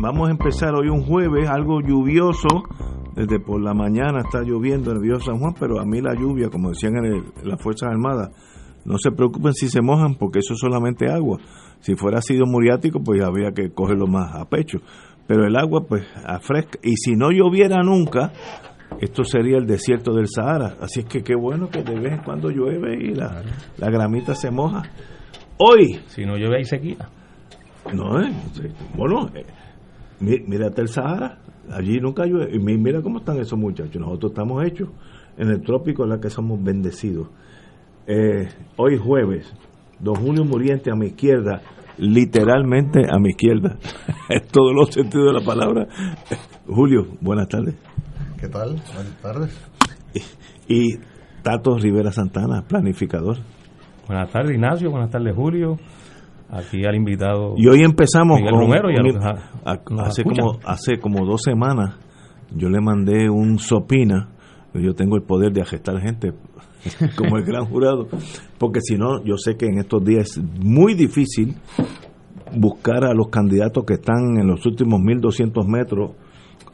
vamos a empezar hoy un jueves, algo lluvioso. Desde por la mañana está lloviendo en el Río San Juan, pero a mí la lluvia, como decían en, el- en las Fuerzas Armadas, no se preocupen si se mojan, porque eso es solamente agua. Si fuera sido muriático, pues habría que cogerlo más a pecho. Pero el agua, pues, afresca. Y si no lloviera nunca, esto sería el desierto del Sahara. Así es que qué bueno que de vez en cuando llueve y la, la gramita se moja. Hoy, Si no llueve hay sequía. no, eh, bueno, eh, mírate el Sahara, allí nunca llueve. Y mira cómo están esos muchachos. Nosotros estamos hechos en el trópico en la que somos bendecidos. Eh, hoy jueves, don Julio Muriente a mi izquierda, literalmente a mi izquierda, en todos los sentidos de la palabra. Julio, buenas tardes. ¿Qué tal? Buenas tardes. Y Tato Rivera Santana, planificador. Buenas tardes, Ignacio. Buenas tardes, Julio. Aquí al invitado. Y hoy empezamos Miguel con, Romero y a con- los- a- nos hace como hace como dos semanas yo le mandé un sopina yo tengo el poder de agestar gente como el gran jurado porque si no yo sé que en estos días es muy difícil buscar a los candidatos que están en los últimos 1200 metros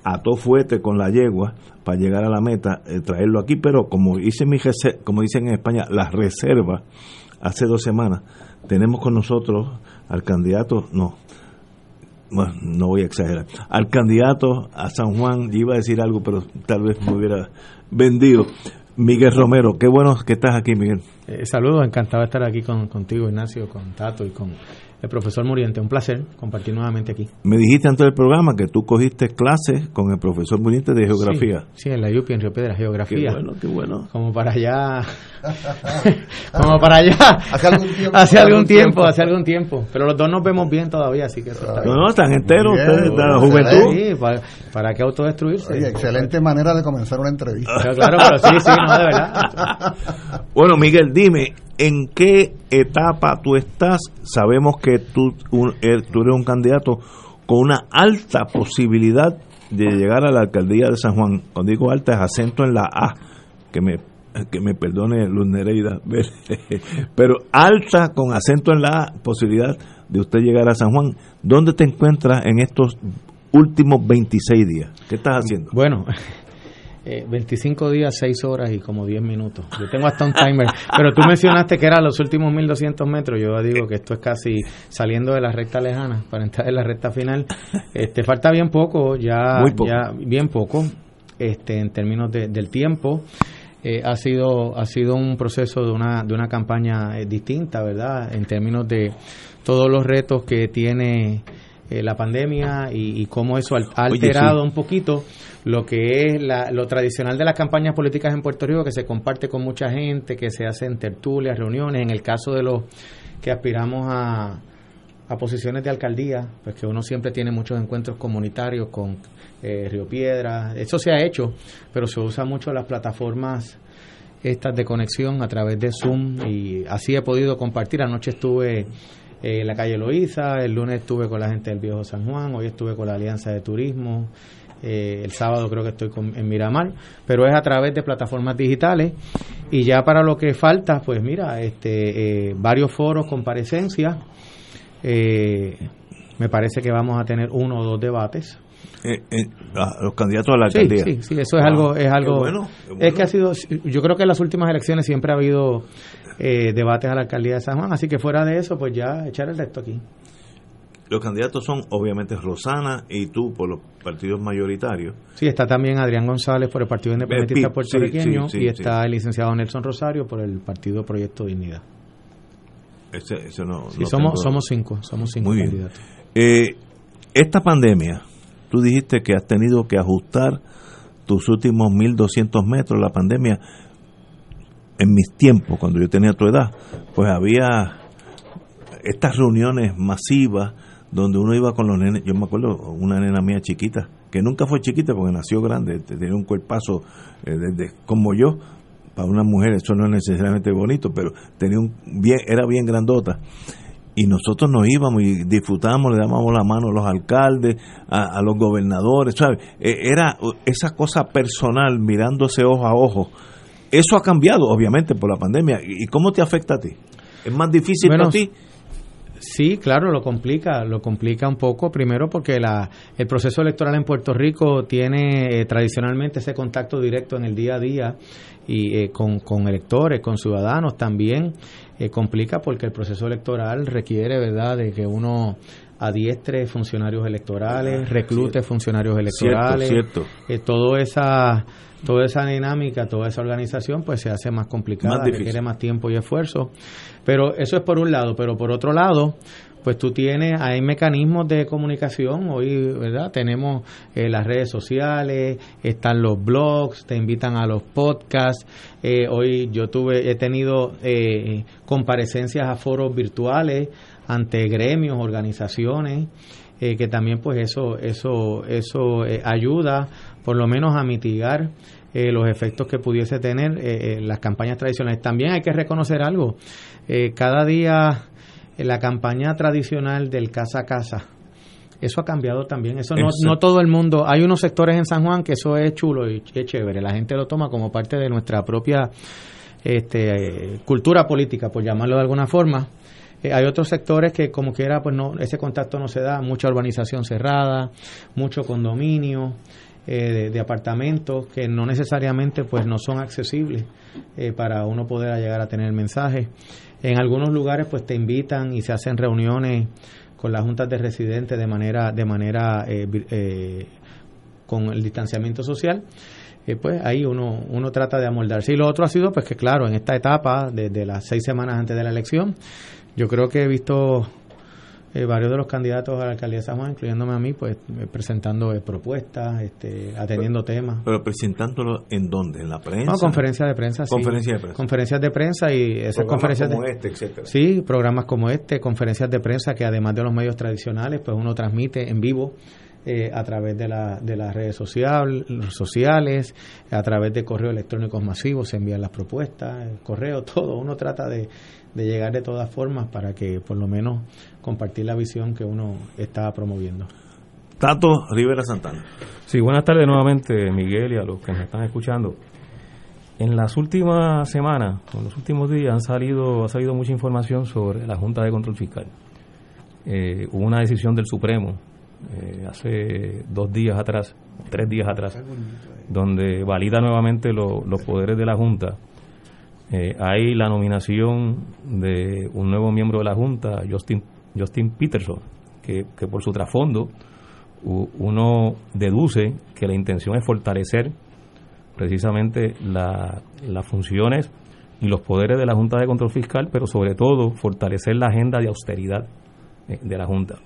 a todo fuerte con la yegua para llegar a la meta, eh, traerlo aquí, pero como hice mi como dicen en España, las reservas hace dos semanas, tenemos con nosotros al candidato, no, bueno, no voy a exagerar, al candidato a San Juan, yo iba a decir algo, pero tal vez me hubiera vendido. Miguel Romero, qué bueno que estás aquí, Miguel. Eh, saludos, encantado de estar aquí con, contigo, Ignacio, con Tato y con el profesor Muriente. Un placer compartir nuevamente aquí. Me dijiste antes del programa que tú cogiste clases con el profesor Muriente de geografía. Sí, sí, en la UPI, en Río Piedra, Qué geografía. bueno, qué bueno. Como para allá. como para allá. Hace algún tiempo. hace algún tiempo, hace algún tiempo. Pero los dos nos vemos bien todavía, así que eso está No, bien. no, están enteros ustedes, de la juventud. Sí, para, para qué autodestruirse. Oye, excelente manera de comenzar una entrevista. Claro, claro, pero sí, sí, no, de verdad. Bueno, Miguel, dime, ¿en qué etapa tú estás? Sabemos que tú, un- eh, tú eres un candidato con una alta posibilidad de llegar a la alcaldía de San Juan. Cuando digo alta es acento en la A, que me que me perdone Luz Nereida, pero alta con acento en la posibilidad de usted llegar a San Juan. ¿Dónde te encuentras en estos últimos 26 días? ¿Qué estás haciendo? Bueno, eh, 25 días, 6 horas y como 10 minutos. Yo tengo hasta un timer. Pero tú mencionaste que eran los últimos 1200 metros. Yo digo que esto es casi saliendo de la recta lejana para entrar en la recta final. Este falta bien poco, ya, Muy poco. ya bien poco, este, en términos de- del tiempo. Eh, ha sido ha sido un proceso de una de una campaña eh, distinta, ¿verdad? En términos de todos los retos que tiene eh, la pandemia y, y cómo eso ha Oye, alterado sí. un poquito lo que es la- lo tradicional de las campañas políticas en Puerto Rico, que se comparte con mucha gente, que se hacen tertulias, reuniones. En el caso de los que aspiramos a, a posiciones de alcaldía, pues que uno siempre tiene muchos encuentros comunitarios con eh, Río Piedra. Eso se ha hecho, pero se usa mucho las plataformas estas de conexión a través de Zoom y así he podido compartir. Anoche estuve eh, en la calle Loíza, el lunes estuve con la gente del Viejo San Juan, hoy estuve con la Alianza de Turismo, eh, el sábado creo que estoy con- en Miramar, pero es a través de plataformas digitales y ya para lo que falta, pues mira, este, eh, varios foros, comparecencias, eh, me parece que vamos a tener uno o dos debates. Eh, eh, a los candidatos a la Sí, alcaldía. sí, sí, eso es algo, es qué algo, bueno, qué es bueno. que ha sido, yo creo que en las últimas elecciones siempre ha habido eh, debates a la alcaldía de San Juan, así que fuera de eso, pues ya echar el resto aquí. Los candidatos son obviamente Rosana y tú por los partidos mayoritarios. Sí, está también Adrián González por el Partido Independentista PIB, Puertorriqueño sí, sí, y está el licenciado Nelson Rosario por el Partido Proyecto Dignidad. Ese, ese no, no somos, tengo- somos cinco, somos cinco Muy bien. candidatos. Eh, esta pandemia, tú dijiste que has tenido que ajustar tus últimos 1200 metros. La pandemia, en mis tiempos, cuando yo tenía tu edad, pues había estas reuniones masivas donde uno iba con los nenes. Yo me acuerdo, una nena mía chiquita, que nunca fue chiquita porque nació grande, tenía un cuerpazo eh, desde, como yo, para una mujer eso no es necesariamente bonito, pero tenía un bien, era bien grandota. Y nosotros nos íbamos y disfrutábamos, le dábamos la mano a los alcaldes, a, los gobernadores, ¿sabes? E, era esa cosa personal, mirándose ojo a ojo. Eso ha cambiado, obviamente, por la pandemia. ¿Y cómo te afecta a ti? ¿Es más difícil para ti? Sí, claro, lo complica, lo complica un poco, primero porque la, el proceso electoral en Puerto Rico tiene eh, tradicionalmente ese contacto directo en el día a día y eh, con, con, electores, con ciudadanos también eh, complica porque el proceso electoral requiere, ¿verdad?, de que uno adiestre funcionarios electorales, ah, reclute funcionarios electorales, cierto, todo esa toda esa dinámica, toda esa organización, pues se hace más complicada, requiere más tiempo y esfuerzo. Pero eso es por un lado, pero por otro lado, pues tú tienes, hay mecanismos de comunicación, hoy, ¿verdad? Tenemos eh, las redes sociales, están los blogs, te invitan a los podcasts, eh, hoy yo tuve, he tenido eh, comparecencias a foros virtuales ante gremios, organizaciones, que también pues eso, eso, eso ayuda por lo menos a mitigar eh, los efectos que pudiese tener eh, eh, las campañas tradicionales. También hay que reconocer algo, cada día la campaña tradicional del casa a casa, eso ha cambiado también, eso no, no todo el mundo, hay unos sectores en San Juan que eso es chulo y es chévere, la gente lo toma como parte de nuestra propia este, cultura política, por llamarlo de alguna forma. hay otros sectores que como quiera, pues no, ese contacto no se da, mucha urbanización cerrada, mucho condominio, eh, de, apartamentos que no necesariamente pues no son accesibles eh, para uno poder llegar a tener mensajes. En algunos lugares pues te invitan y se hacen reuniones con las juntas de residentes de manera de manera eh, con el distanciamiento social. pues ahí uno, uno trata de amoldarse. Y lo otro ha sido, pues que claro, en esta etapa, desde las seis semanas antes de la elección, yo creo que he visto eh, varios de los candidatos a la alcaldía de San Juan, incluyéndome a mí, pues eh, presentando eh, propuestas, este, atendiendo temas. ¿Pero presentándolo en dónde? ¿En la prensa? No, conferencias de prensa, sí. Conferencias de prensa. Conferencias de prensa y esas conferencias como de, este, etcétera. Sí, programas como este, conferencias de prensa que además de los medios tradicionales, pues uno transmite en vivo. A través de, la, de las redes social, sociales, a través de correos electrónicos masivos se envían las propuestas, el correo, todo. Uno trata de, de llegar de todas formas para que por lo menos compartir la visión que uno está promoviendo. Tato Rivera Santana. Sí, buenas tardes nuevamente, Miguel, y a los que me están escuchando. En las últimas semanas, en los últimos días, han salido, ha salido mucha información sobre la Junta de Control Fiscal. Eh, hubo una decisión del Supremo eh, hace dos días atrás, tres días atrás, donde valida nuevamente los poderes de la Junta eh, hay la nominación de un nuevo miembro de la Junta, Justin, Justin Peterson, que, por su trasfondo uno deduce que la intención es fortalecer precisamente las funciones y los poderes de la Junta de Control Fiscal, pero sobre todo fortalecer la agenda de austeridad eh, de la Junta.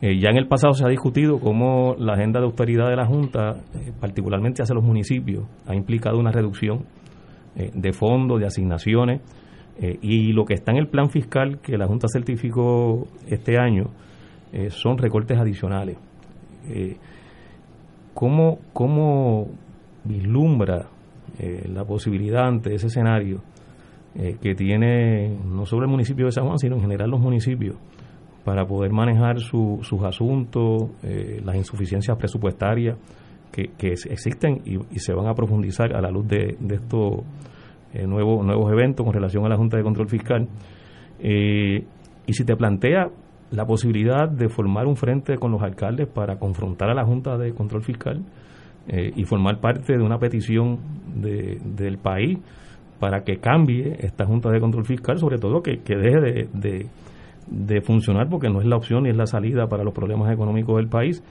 Eh, ya en el pasado se ha discutido cómo la agenda de austeridad de la Junta, particularmente hacia los municipios, ha implicado una reducción eh, de fondos, de asignaciones, eh, y lo que está en el plan fiscal que la Junta certificó este año eh, son recortes adicionales. ¿cómo, ¿Cómo vislumbra la posibilidad ante ese escenario que tiene no solo el municipio de San Juan, sino en general los municipios? Para poder manejar sus asuntos, las insuficiencias presupuestarias que, existen y, se van a profundizar a la luz de, de estos eh, nuevos, nuevos eventos con relación a la Junta de Control Fiscal. Eh, y si te plantea la posibilidad de formar un frente con los alcaldes para confrontar a la Junta de Control Fiscal eh, y formar parte de una petición del país para que cambie esta Junta de Control Fiscal, sobre todo que, deje de, de, funcionar porque no es la opción ni es la salida para los problemas económicos del país.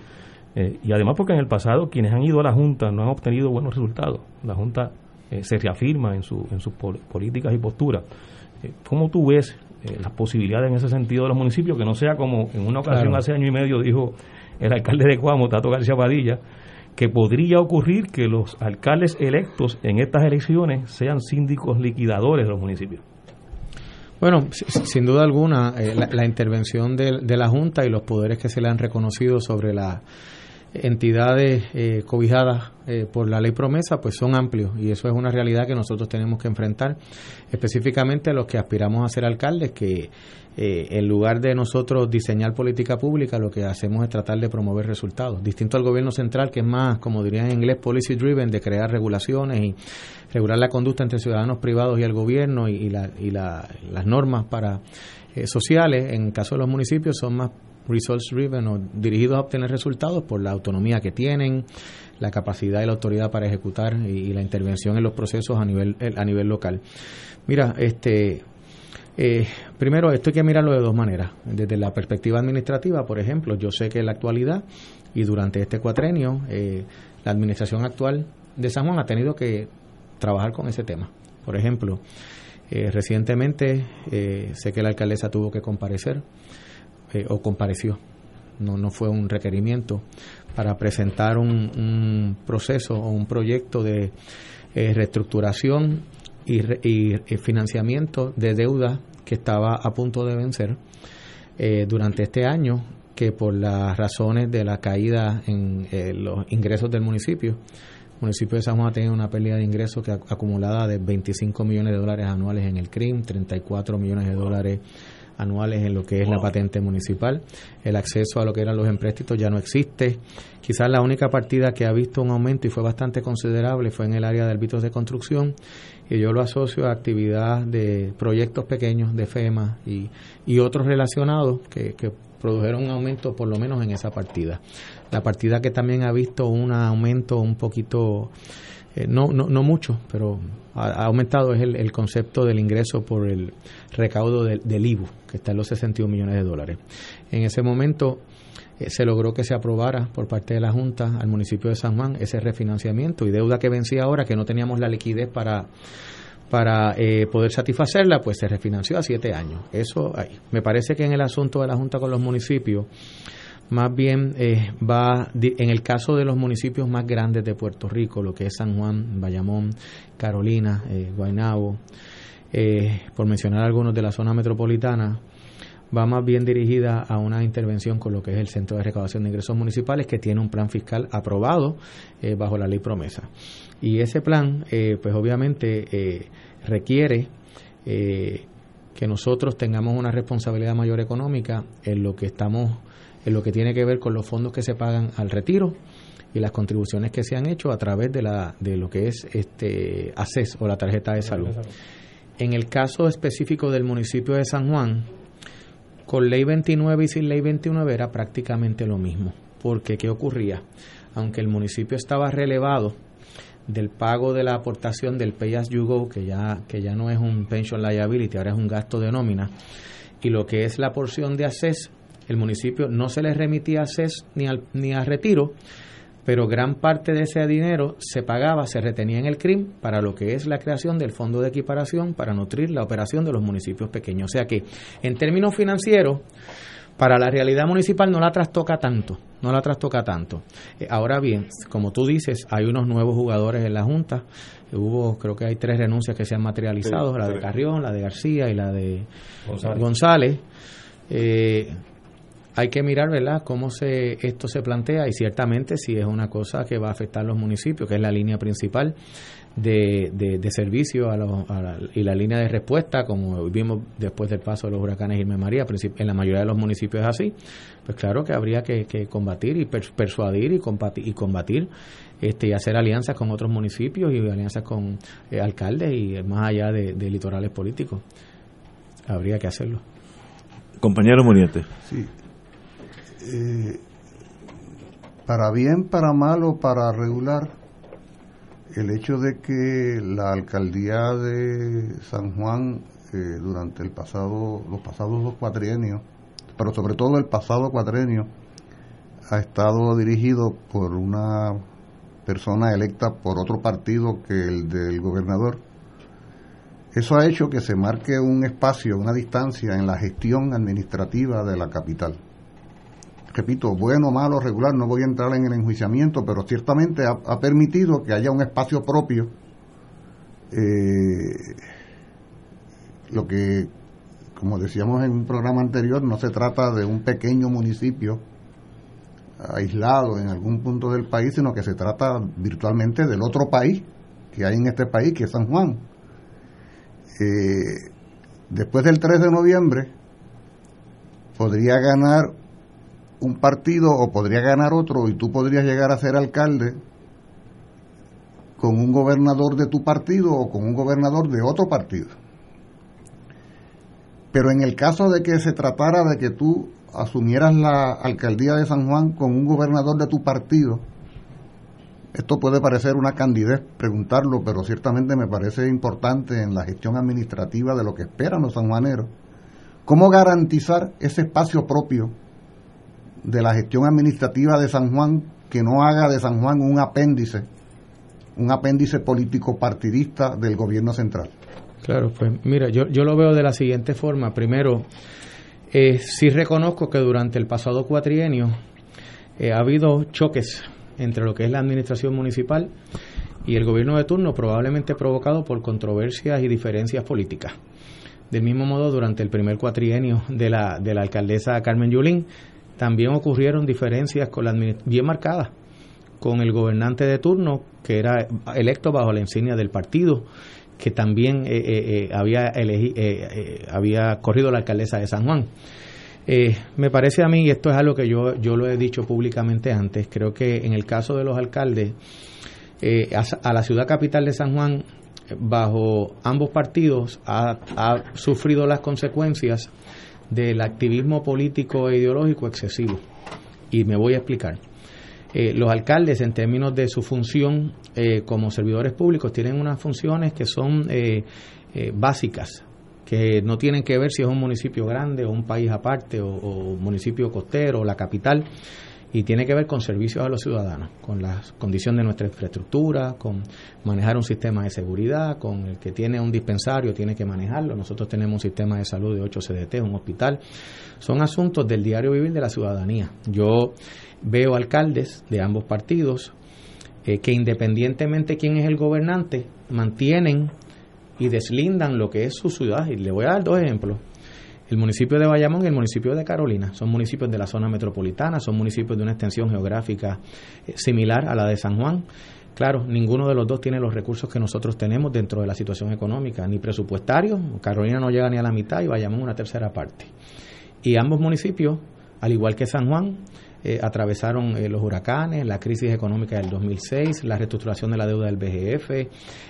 y además porque en el pasado quienes han ido a la Junta no han obtenido buenos resultados. La Junta eh, se reafirma en, su, en sus políticas y posturas. Eh, ¿Cómo tú ves eh, las posibilidades en ese sentido de los municipios? Que no sea como en una ocasión hace año y medio dijo el alcalde de Cuamo, Tato García Padilla, que podría ocurrir que los alcaldes electos en estas elecciones sean síndicos liquidadores de los municipios. Bueno, sin duda alguna, la, intervención de, la Junta y los poderes que se le han reconocido sobre la entidades eh, cobijadas eh, por la ley promesa, pues son amplios y eso es una realidad que nosotros tenemos que enfrentar, específicamente los que aspiramos a ser alcaldes, que eh, en lugar de nosotros diseñar política pública, lo que hacemos es tratar de promover resultados, distinto al gobierno central, que es más, como diría en inglés, policy driven, de crear regulaciones y regular la conducta entre ciudadanos privados y el gobierno y, la, y las normas para sociales, en el caso de los municipios, son más results driven o dirigidos a obtener resultados por la autonomía que tienen, la capacidad y la autoridad para ejecutar y, la intervención en los procesos a nivel a nivel local. Mira, este eh, primero esto hay que mirarlo de dos maneras. Desde la perspectiva administrativa, por ejemplo, yo sé que en la actualidad y durante este cuatrenio eh, la administración actual de San Juan ha tenido que trabajar con ese tema. Por ejemplo, eh, recientemente sé que la alcaldesa tuvo que comparecer eh, o compareció, no, no fue un requerimiento, para presentar un, proceso o un proyecto de eh, reestructuración y, financiamiento de deuda que estaba a punto de vencer eh, durante este año, que por las razones de la caída en los ingresos del municipio, el municipio de San Juan ha tenido una pérdida de ingresos que acumulada de 25 millones de dólares anuales en el CRIM, 34 millones de dólares anuales en lo que es la patente municipal. El acceso a lo que eran los empréstitos ya no existe. Quizás la única partida que ha visto un aumento y fue bastante considerable fue en el área de árbitros de construcción y yo lo asocio a actividad de proyectos pequeños de FEMA y, y otros relacionados que, que produjeron un aumento por lo menos en esa partida. La partida que también ha visto un aumento un poquito eh, no, no, no mucho, pero ha, aumentado es el, concepto del ingreso por el recaudo del, IBU, que está en los 61 millones de dólares. En ese momento eh, se logró que se aprobara por parte de la Junta al municipio de San Juan ese refinanciamiento y deuda que vencía ahora, que no teníamos la liquidez para para eh, poder satisfacerla, pues se refinanció a siete años. Eso ahí. Me parece que en el asunto de la Junta con los municipios, más bien eh, va, en el caso de los municipios más grandes de Puerto Rico, lo que es San Juan, Bayamón, Carolina, eh, Guaynabo, eh, por mencionar algunos de la zona metropolitana, va más bien dirigida a una intervención con lo que es el Centro de Recaudación de Ingresos Municipales, que tiene un plan fiscal aprobado bajo la ley promesa. Y ese plan, pues obviamente, requiere que nosotros tengamos una responsabilidad mayor económica en lo que estamos en lo que tiene que ver con los fondos que se pagan al retiro y las contribuciones que se han hecho a través de, la, de lo que es este ACES o la tarjeta de salud. En el caso específico del municipio de San Juan, con ley 29 y sin ley 29 era prácticamente lo mismo. Porque, ¿qué ocurría? Aunque el municipio estaba relevado del pago de la aportación del Pay As You Go, que ya, que ya no es un pension liability, ahora es un gasto de nómina, y lo que es la porción de ACES el municipio no se le remitía a CES ni, al, ni a retiro, pero gran parte de ese dinero se pagaba, se retenía en el CRIM para lo que es la creación del fondo de equiparación para nutrir la operación de los municipios pequeños. O sea que, en términos financieros, para la realidad municipal no la trastoca tanto, no la trastoca tanto. Eh, ahora bien, como tú dices, hay unos nuevos jugadores en la Junta. Hubo, creo que hay tres renuncias que se han materializado, la de Carrión, la de García y la de González. González. Eh, hay que mirar, ¿verdad?, cómo se, esto se plantea y ciertamente si es una cosa que va a afectar a los municipios, que es la línea principal de, de, servicio a los, y la línea de respuesta, como vimos después del paso de los huracanes Irma María, en la mayoría de los municipios es así, pues claro que habría que, combatir y persuadir y combatir, y combatir este, y hacer alianzas con otros municipios y alianzas con eh, alcaldes y más allá de, de litorales políticos. Habría que hacerlo. Compañero Muriente. Sí, eh, para bien, para mal o para regular, el hecho de que la alcaldía de San Juan eh, durante el pasado, los pasados dos cuatrienios, pero sobre todo el pasado cuatrenio, ha estado dirigido por una persona electa por otro partido que el del gobernador. Eso ha hecho que se marque un espacio, una distancia en la gestión administrativa de la capital repito, bueno, malo, regular, no voy a entrar en el enjuiciamiento, pero ciertamente ha, permitido que haya un espacio propio, eh, lo que, como decíamos en un programa anterior, no se trata de un pequeño municipio aislado en algún punto del país, sino que se trata virtualmente del otro país que hay en este país, que es San Juan. Eh, después del 3 de noviembre podría ganar un partido o podría ganar otro y tú podrías llegar a ser alcalde con un gobernador de tu partido o con un gobernador de otro partido. Pero en el caso de que se tratara de que tú asumieras la alcaldía de San Juan con un gobernador de tu partido, esto puede parecer una candidez preguntarlo, pero ciertamente me parece importante en la gestión administrativa de lo que esperan los sanjuaneros. ¿Cómo garantizar ese espacio propio de la gestión administrativa de San Juan que no haga de San Juan un apéndice, un apéndice político partidista del gobierno central? Claro, pues mira, yo, yo lo veo de la siguiente forma. Primero, eh, sí reconozco que durante el pasado cuatrienio eh, ha habido choques entre lo que es la administración municipal y el gobierno de turno, probablemente provocado por controversias y diferencias políticas. Del mismo modo, durante el primer cuatrienio de la, de la alcaldesa Carmen Yulín, también ocurrieron diferencias con la, bien marcadas con el gobernante de turno, que era electo bajo la insignia del partido, que también eh, eh, eh había, eh, había corrido la alcaldesa de San Juan. me parece a mí, y esto es algo que yo, yo lo he dicho públicamente antes, creo que en el caso de los alcaldes, a, la ciudad capital de San Juan, bajo ambos partidos, ha, ha sufrido las consecuencias del activismo político e ideológico excesivo. Y me voy a explicar. Eh, los alcaldes, en términos de su función eh, como servidores públicos, tienen unas funciones que son eh, básicas, que no tienen que ver si es un municipio grande o un país aparte o municipio costero o la capital y tiene que ver con servicios a los ciudadanos, con la condición de nuestra infraestructura, con manejar un sistema de seguridad, con el que tiene un dispensario tiene que manejarlo. Nosotros tenemos un sistema de salud de 8 CDT, un hospital. Son asuntos del diario vivir de la ciudadanía. Yo veo alcaldes de ambos partidos eh, que independientemente quién es el gobernante, mantienen y deslindan lo que es su ciudad. Y le voy a dar dos ejemplos. El municipio de Bayamón y el municipio de Carolina son municipios de la zona metropolitana, son municipios de una extensión geográfica eh, similar a la de San Juan. Claro, ninguno de los dos tiene los recursos que nosotros tenemos dentro de la situación económica, ni presupuestario. Carolina no llega ni a la mitad y Bayamón una tercera parte. Y ambos municipios, al igual que San Juan, eh, atravesaron eh, los huracanes, la crisis económica del 2006, la reestructuración de la deuda del BGF,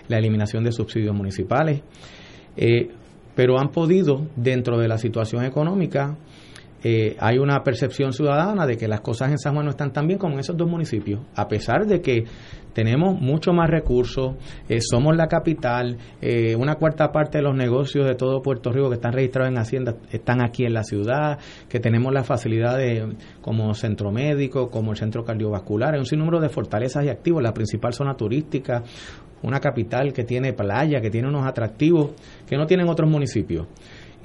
la eliminación de subsidios municipales pero han podido, dentro de la situación económica, eh, hay una percepción ciudadana de que las cosas en San Juan no están tan bien como en esos dos municipios, a pesar de que tenemos mucho más recursos, eh, somos la capital, eh, una cuarta parte de los negocios de todo Puerto Rico que están registrados en Hacienda están aquí en la ciudad, que tenemos las facilidades como centro médico, como el centro cardiovascular, hay un sinnúmero de fortalezas y activos, la principal zona turística, una capital que tiene playa, que tiene unos atractivos que no tienen otros municipios.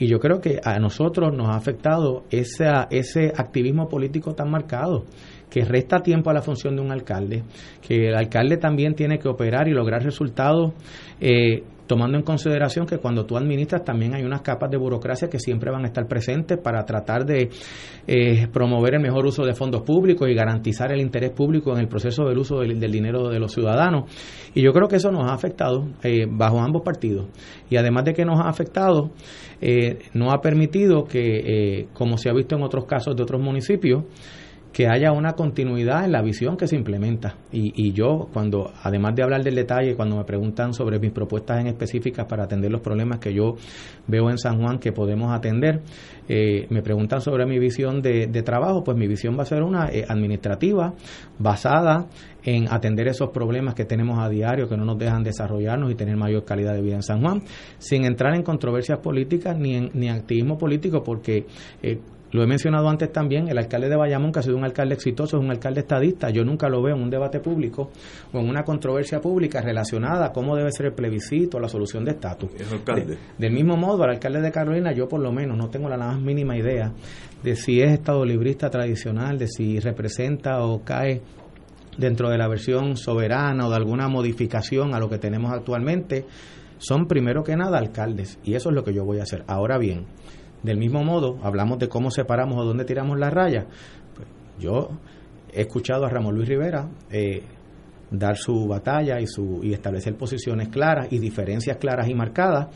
Y yo creo que a nosotros nos ha afectado esa, ese activismo político tan marcado, que resta tiempo a la función de un alcalde, que el alcalde también tiene que operar y lograr resultados eh, tomando en consideración que cuando tú administras también hay unas capas de burocracia que siempre van a estar presentes para tratar de eh, promover el mejor uso de fondos públicos y garantizar el interés público en el proceso del uso del, dinero de los ciudadanos. Y yo creo que eso nos ha afectado eh, bajo ambos partidos. Y además de que nos ha afectado, eh, no ha permitido que, como se ha visto en otros casos de otros municipios, que haya una continuidad en la visión que se implementa. Y, y, yo, cuando, además de hablar del detalle, cuando me preguntan sobre mis propuestas en específicas para atender los problemas que yo veo en San Juan que podemos atender, eh, me preguntan sobre mi visión de, trabajo, pues mi visión va a ser una eh, administrativa basada en atender esos problemas que tenemos a diario, que no nos dejan desarrollarnos y tener mayor calidad de vida en San Juan, sin entrar en controversias políticas ni en, ni activismo político, porque eh, lo he mencionado antes también, el alcalde de Bayamón, que ha sido un alcalde exitoso, es un alcalde estadista. Yo nunca lo veo en un debate público o en una controversia pública relacionada a cómo debe ser el plebiscito la solución de estatus. del mismo modo, al alcalde de Carolina, yo por lo menos no tengo la más mínima idea de si es estado librista tradicional, de si representa o cae dentro de la versión soberana o de alguna modificación a lo que tenemos actualmente. Son primero que nada alcaldes y eso es lo que yo voy a hacer. Ahora bien, del mismo modo, hablamos de cómo separamos o dónde tiramos la raya. Pues yo he escuchado a Ramón Luis Rivera eh, dar su batalla y, su, y establecer posiciones claras y diferencias claras y marcadas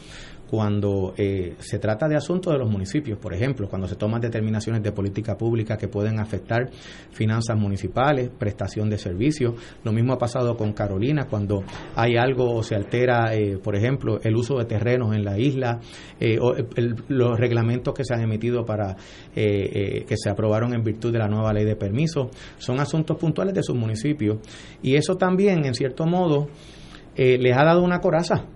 cuando eh, se trata de asuntos de los municipios, por ejemplo, cuando se toman determinaciones de política pública que pueden afectar finanzas municipales, prestación de servicios. Lo mismo ha pasado con Carolina, cuando hay algo o se altera, eh, por ejemplo, el uso de terrenos en la isla, eh, o los reglamentos que se han emitido para que se aprobaron en virtud de la nueva ley de permisos, son asuntos puntuales de sus municipios. Y eso también, en cierto modo, les ha dado una coraza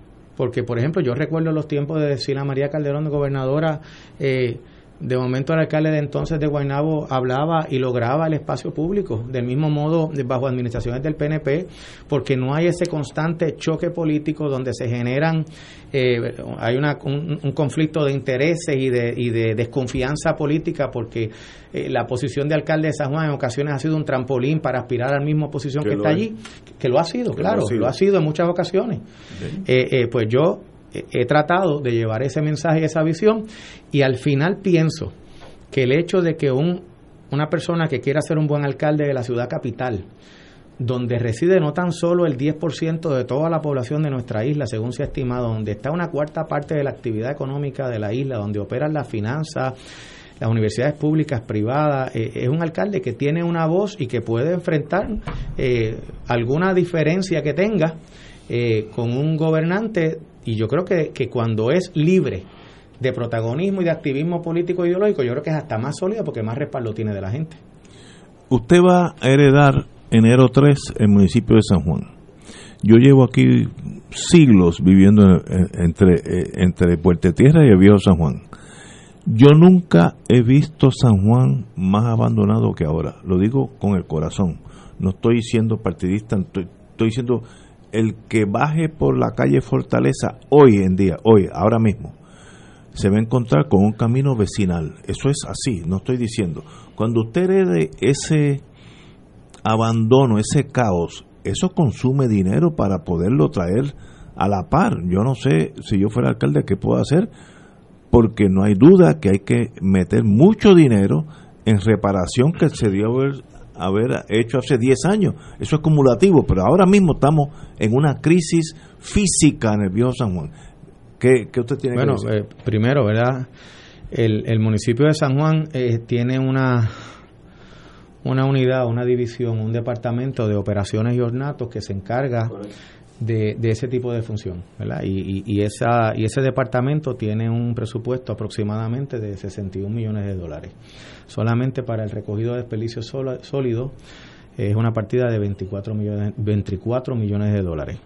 porque, por ejemplo, yo recuerdo los tiempos de Sila María Calderón de gobernadora, eh, de momento el alcalde de entonces de Guaynabo hablaba y lograba el espacio público, del mismo modo bajo administraciones del PNP, porque no hay ese constante choque político donde se generan, eh, hay una, un, conflicto de intereses y de, y de desconfianza política, porque eh, la posición de alcalde de San Juan en ocasiones ha sido un trampolín para aspirar a la misma posición que, está allí, que lo ha sido, claro, lo ha sido. en muchas ocasiones. Eh, pues yo he tratado de llevar ese mensaje y esa visión y al final pienso que el hecho de que un, una persona que quiera ser un buen alcalde de la ciudad capital, donde reside no tan solo el 10% de toda la población de nuestra isla, según se ha estimado, donde está una cuarta parte de la actividad económica de la isla, donde operan las finanzas, las universidades públicas, privadas, eh, es un alcalde que tiene una voz y que puede enfrentar eh, alguna diferencia que tenga eh, con un gobernante y yo creo que, que cuando es libre de protagonismo y de activismo político e ideológico, yo creo que es hasta más sólido porque más respaldo tiene de la gente. Usted va a heredar enero 3 el municipio de San Juan. Yo llevo aquí siglos viviendo entre, eh, entre Puerto Tierra y el viejo San Juan. Yo nunca he visto San Juan más abandonado que ahora. Lo digo con el corazón. No estoy siendo partidista, estoy, estoy siendo el que baje por la calle Fortaleza hoy en día, hoy, ahora mismo, se va a encontrar con un camino vecinal. Eso es así, no estoy diciendo. Cuando usted herede ese abandono, ese caos, eso consume dinero para poderlo traer a la par. Yo no sé si yo fuera alcalde qué puedo hacer, porque no hay duda que hay que meter mucho dinero en reparación que se dio haber hecho hace 10 años. Eso es cumulativo, pero ahora mismo estamos en una crisis física en el viejo San Juan. ¿Qué, usted tiene bueno, que decir? Eh, primero, ¿verdad? El, el, municipio de San Juan eh, tiene una, una unidad, una división, un departamento de operaciones y ornatos que se encarga de, de, ese tipo de función, ¿verdad? Y, y, esa, y ese departamento tiene un presupuesto aproximadamente de 61 millones de dólares. Solamente para el recogido de desperdicios sólidos es una partida de 24 millones, 24 millones de dólares.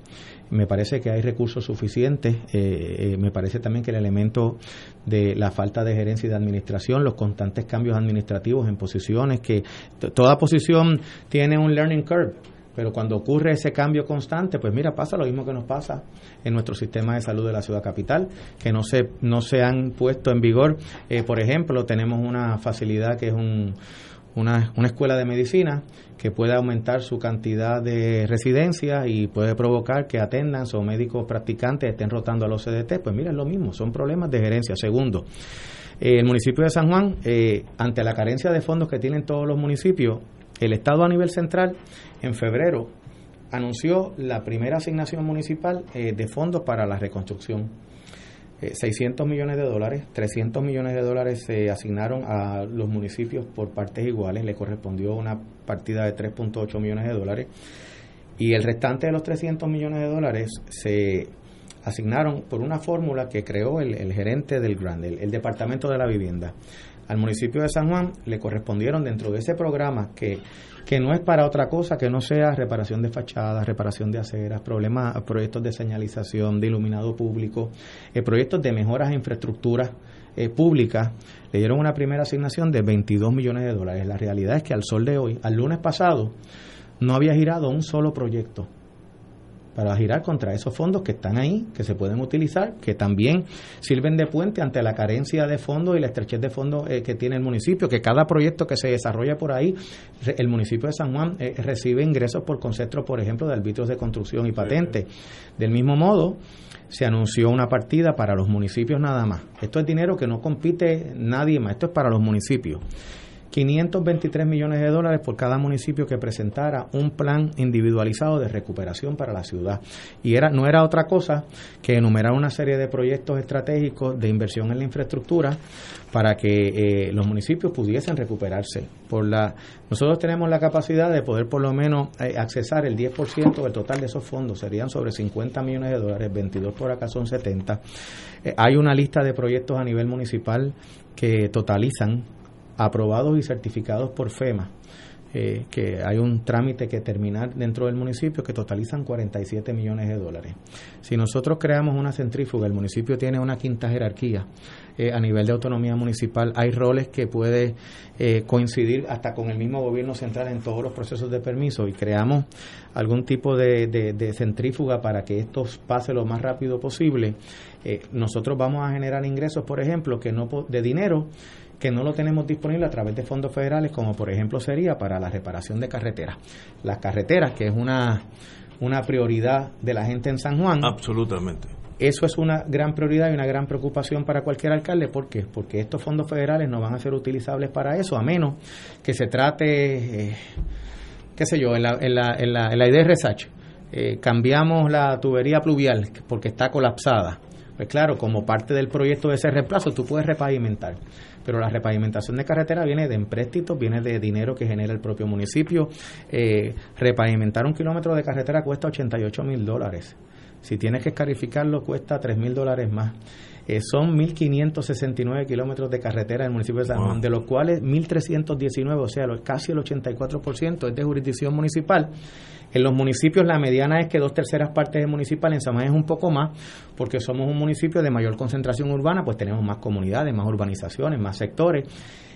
Me parece que hay recursos suficientes. Eh, eh, me parece también que el elemento de la falta de gerencia y de administración, los constantes cambios administrativos en posiciones, que toda posición tiene un learning curve pero cuando ocurre ese cambio constante, pues mira, pasa lo mismo que nos pasa en nuestro sistema de salud de la ciudad capital, que no se, no se han puesto en vigor. Eh, por ejemplo, tenemos una facilidad que es un, una, una escuela de medicina que puede aumentar su cantidad de residencias y puede provocar que atendan o médicos practicantes estén rotando a los CDT. Pues mira, es lo mismo, son problemas de gerencia. Segundo, eh, el municipio de San Juan, eh, ante la carencia de fondos que tienen todos los municipios, el Estado a nivel central en febrero anunció la primera asignación municipal eh, de fondos para la reconstrucción. 600 eh, millones de dólares, 300 millones de dólares se asignaron a los municipios por partes iguales, le correspondió una partida de 3.8 millones de dólares. Y el restante de los 300 millones de dólares se asignaron por una fórmula que creó el, gerente del GRAND, el Departamento de la Vivienda al municipio de San Juan le correspondieron dentro de ese programa que, que no es para otra cosa que no sea reparación de fachadas, reparación de aceras, problemas, proyectos de señalización, de iluminado público, eh, proyectos de mejoras a infraestructuras eh, públicas, le dieron una primera asignación de 22 millones de dólares. La realidad es que al sol de hoy, al lunes pasado, no había girado un solo proyecto para girar contra esos fondos que están ahí, que se pueden utilizar, que también sirven de puente ante la carencia de fondos y la estrechez de fondos eh, que tiene el municipio, que cada proyecto que se desarrolla por ahí, el municipio de San Juan eh, recibe ingresos por concepto, por ejemplo, de arbitrios de construcción y patente. Del mismo modo, se anunció una partida para los municipios nada más. Esto es dinero que no compite nadie más, esto es para los municipios 523 millones de dólares por cada municipio que presentara un plan individualizado de recuperación para la ciudad. Y era no era otra cosa que enumerar una serie de proyectos estratégicos de inversión en la infraestructura para que eh, los municipios pudiesen recuperarse. Por la, nosotros tenemos la capacidad de poder por lo menos eh, accesar el 10% del total de esos fondos, serían sobre 50 millones de dólares, 22 por acá son 70. Eh, hay una lista de proyectos a nivel municipal que totalizan aprobados y certificados por FEMA, eh, que hay un trámite que terminar dentro del municipio que totalizan 47 millones de dólares. Si nosotros creamos una centrífuga, el municipio tiene una quinta jerarquía eh, a nivel de autonomía municipal, hay roles que puede eh, coincidir hasta con el mismo gobierno central en todos los procesos de permiso y creamos algún tipo de, de centrífuga para que esto pase lo más rápido posible. nosotros vamos a generar ingresos, por ejemplo, que no de dinero que no lo tenemos disponible a través de fondos federales, como por ejemplo sería para la reparación de carreteras. Las carreteras, que es una, una prioridad de la gente en San Juan. Absolutamente. Eso es una gran prioridad y una gran preocupación para cualquier alcalde. ¿Por qué? Porque estos fondos federales no van a ser utilizables para eso, a menos que se trate, eh, qué sé yo, en la, en la, en la, en la idea de Resach. Eh, cambiamos la tubería pluvial porque está colapsada. Pues claro, como parte del proyecto de ese reemplazo, tú puedes repavimentar pero la repavimentación de carretera viene de empréstitos, viene de dinero que genera el propio municipio. Eh, repavimentar un kilómetro de carretera cuesta 88 mil dólares. Si tienes que escarificarlo, cuesta 3 mil dólares más. Eh, son 1.569 kilómetros de carretera en el municipio de San Juan, de los cuales 1.319, o sea, casi el 84% es de jurisdicción municipal. En los municipios la mediana es que dos terceras partes es municipal, en San es un poco más, porque somos un municipio de mayor concentración urbana, pues tenemos más comunidades, más urbanizaciones, más sectores.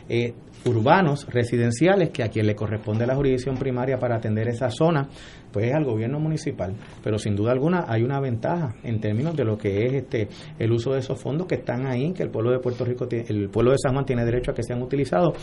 Eh, urbanos, residenciales, que a quien le corresponde la jurisdicción primaria para atender esa zona, pues es al gobierno municipal. Pero sin duda alguna hay una ventaja en términos de lo que es este el uso de esos fondos que están ahí, que el pueblo de Puerto Rico, el pueblo de San Juan tiene derecho a que sean utilizados.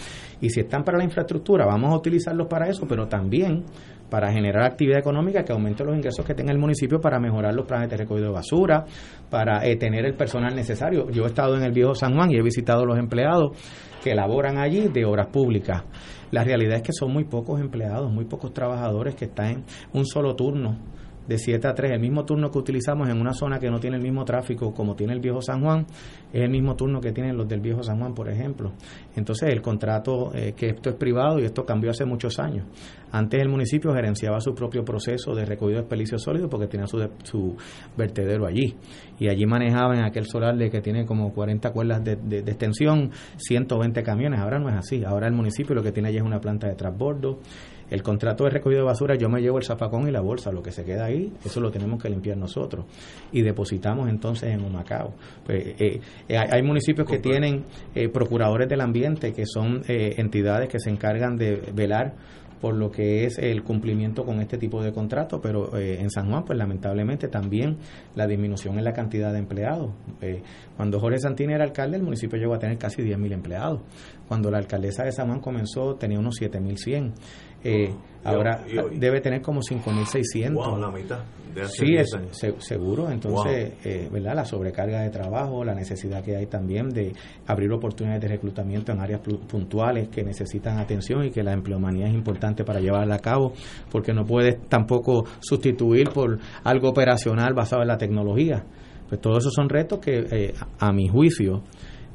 Y si están para la infraestructura, vamos a utilizarlos para eso, pero también para generar actividad económica que aumente los ingresos que tenga el municipio para mejorar los planes de recogido de basura, para eh, tener el personal necesario. Yo he estado en el viejo San Juan y he visitado los empleados que laboran allí de obras públicas. La realidad es que son muy pocos empleados, muy pocos trabajadores que están en un solo turno de 7 a 3, el mismo turno que utilizamos en una zona que no tiene el mismo tráfico como tiene el viejo San Juan, es el mismo turno que tienen los del viejo San Juan, por ejemplo. Entonces, el contrato, eh, que esto es privado y esto cambió hace muchos años. Antes el municipio gerenciaba su propio proceso de recogido de desperdicios sólidos porque tenía su, su vertedero allí. Y allí manejaban aquel solar de que tiene como 40 cuerdas de, de, de, extensión, 120 camiones. Ahora no es así. Ahora el municipio lo que tiene allí es una planta de transbordo el contrato de recogido de basura, yo me llevo el zapacón y la bolsa, lo que se queda ahí, eso lo tenemos que limpiar nosotros. Y depositamos entonces en Humacao. Pues, eh, eh, hay municipios que tienen eh, procuradores del ambiente, que son entidades que se encargan de velar por lo que es el cumplimiento con este tipo de contrato, pero eh, en San Juan, pues lamentablemente también la disminución en la cantidad de empleados. Eh, cuando Jorge Santini era alcalde, el municipio llegó a tener casi 10.000 empleados. Cuando la alcaldesa de San Juan comenzó, tenía unos 7.100. Eh, ahora debe tener como 5.600. Wow, la mitad. sí, es, seguro. Entonces, eh, ¿verdad? La sobrecarga de trabajo, la necesidad que hay también de abrir oportunidades de reclutamiento en áreas puntuales que necesitan atención y que la empleomanía es importante para llevarla a cabo, porque no puedes tampoco sustituir por algo operacional basado en la tecnología. Pues todos esos son retos que, eh, a mi juicio,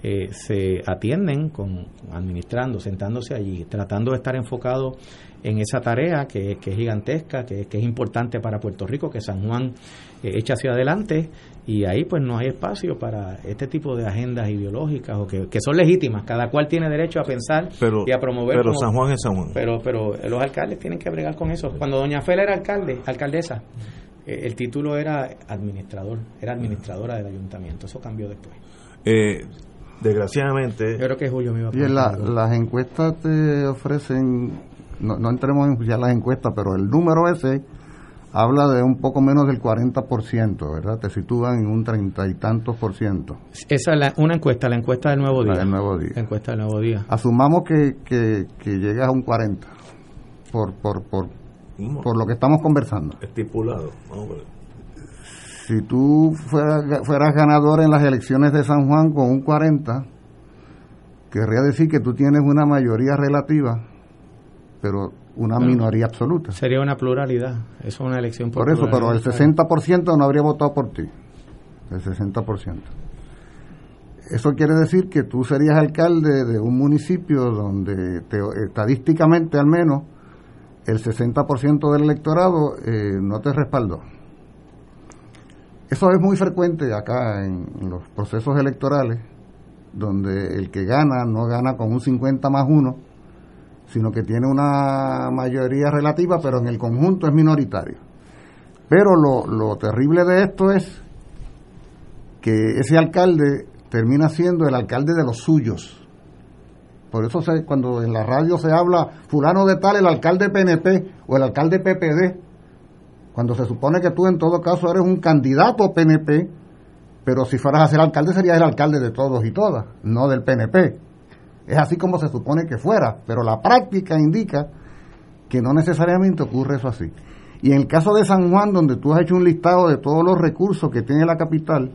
eh, se atienden con administrando, sentándose allí, tratando de estar enfocado en esa tarea que, es gigantesca, que, es importante para Puerto Rico, que San Juan eh, echa hacia adelante y ahí pues no hay espacio para este tipo de agendas ideológicas o que, son legítimas, cada cual tiene derecho a pensar y a promover. Pero San Juan es San Juan. Pero, pero los alcaldes tienen que bregar con eso. Cuando Doña Fela era alcalde, alcaldesa, eh, el título era administrador, era administradora del ayuntamiento, eso cambió después. Eh, desgraciadamente. Yo creo que Julio me iba a Y las encuestas te ofrecen, no, no entremos en ya las encuestas, pero el número ese habla de un poco menos del 40%, ¿verdad? Te sitúan en un treinta y tantos por ciento. Esa es una encuesta, la encuesta del Nuevo Día. del Nuevo Día. La encuesta del Nuevo Día. Asumamos que, que, que llegas a un 40 por, por, por, por lo que estamos conversando. Estipulado. Vamos a ver si tú fueras, fueras ganador en las elecciones de San Juan con un 40, querría decir que tú tienes una mayoría relativa, pero una minoría absoluta. Sería una pluralidad, eso es una elección por, por eso, pero el 60% no habría votado por ti, el 60%. Eso quiere decir que tú serías alcalde de un municipio donde estadísticamente al menos el 60% del electorado eh, no te respaldó. Eso es muy frecuente acá en, los procesos electorales, donde el que gana no gana con un 50 más 1, sino que tiene una mayoría relativa, pero en el conjunto es minoritario. Pero lo, lo terrible de esto es que ese alcalde termina siendo el alcalde de los suyos por eso se, cuando en la radio se habla fulano de tal, el alcalde PNP o el alcalde PPD, cuando se supone que tú en todo caso eres un candidato PNP, pero si fueras a ser alcalde serías el alcalde de todos y todas, no del PNP. Es así como se supone que fuera, pero la práctica indica que no necesariamente ocurre eso así. Y en el caso de San Juan, donde tú has hecho un listado de todos los recursos que tiene la capital,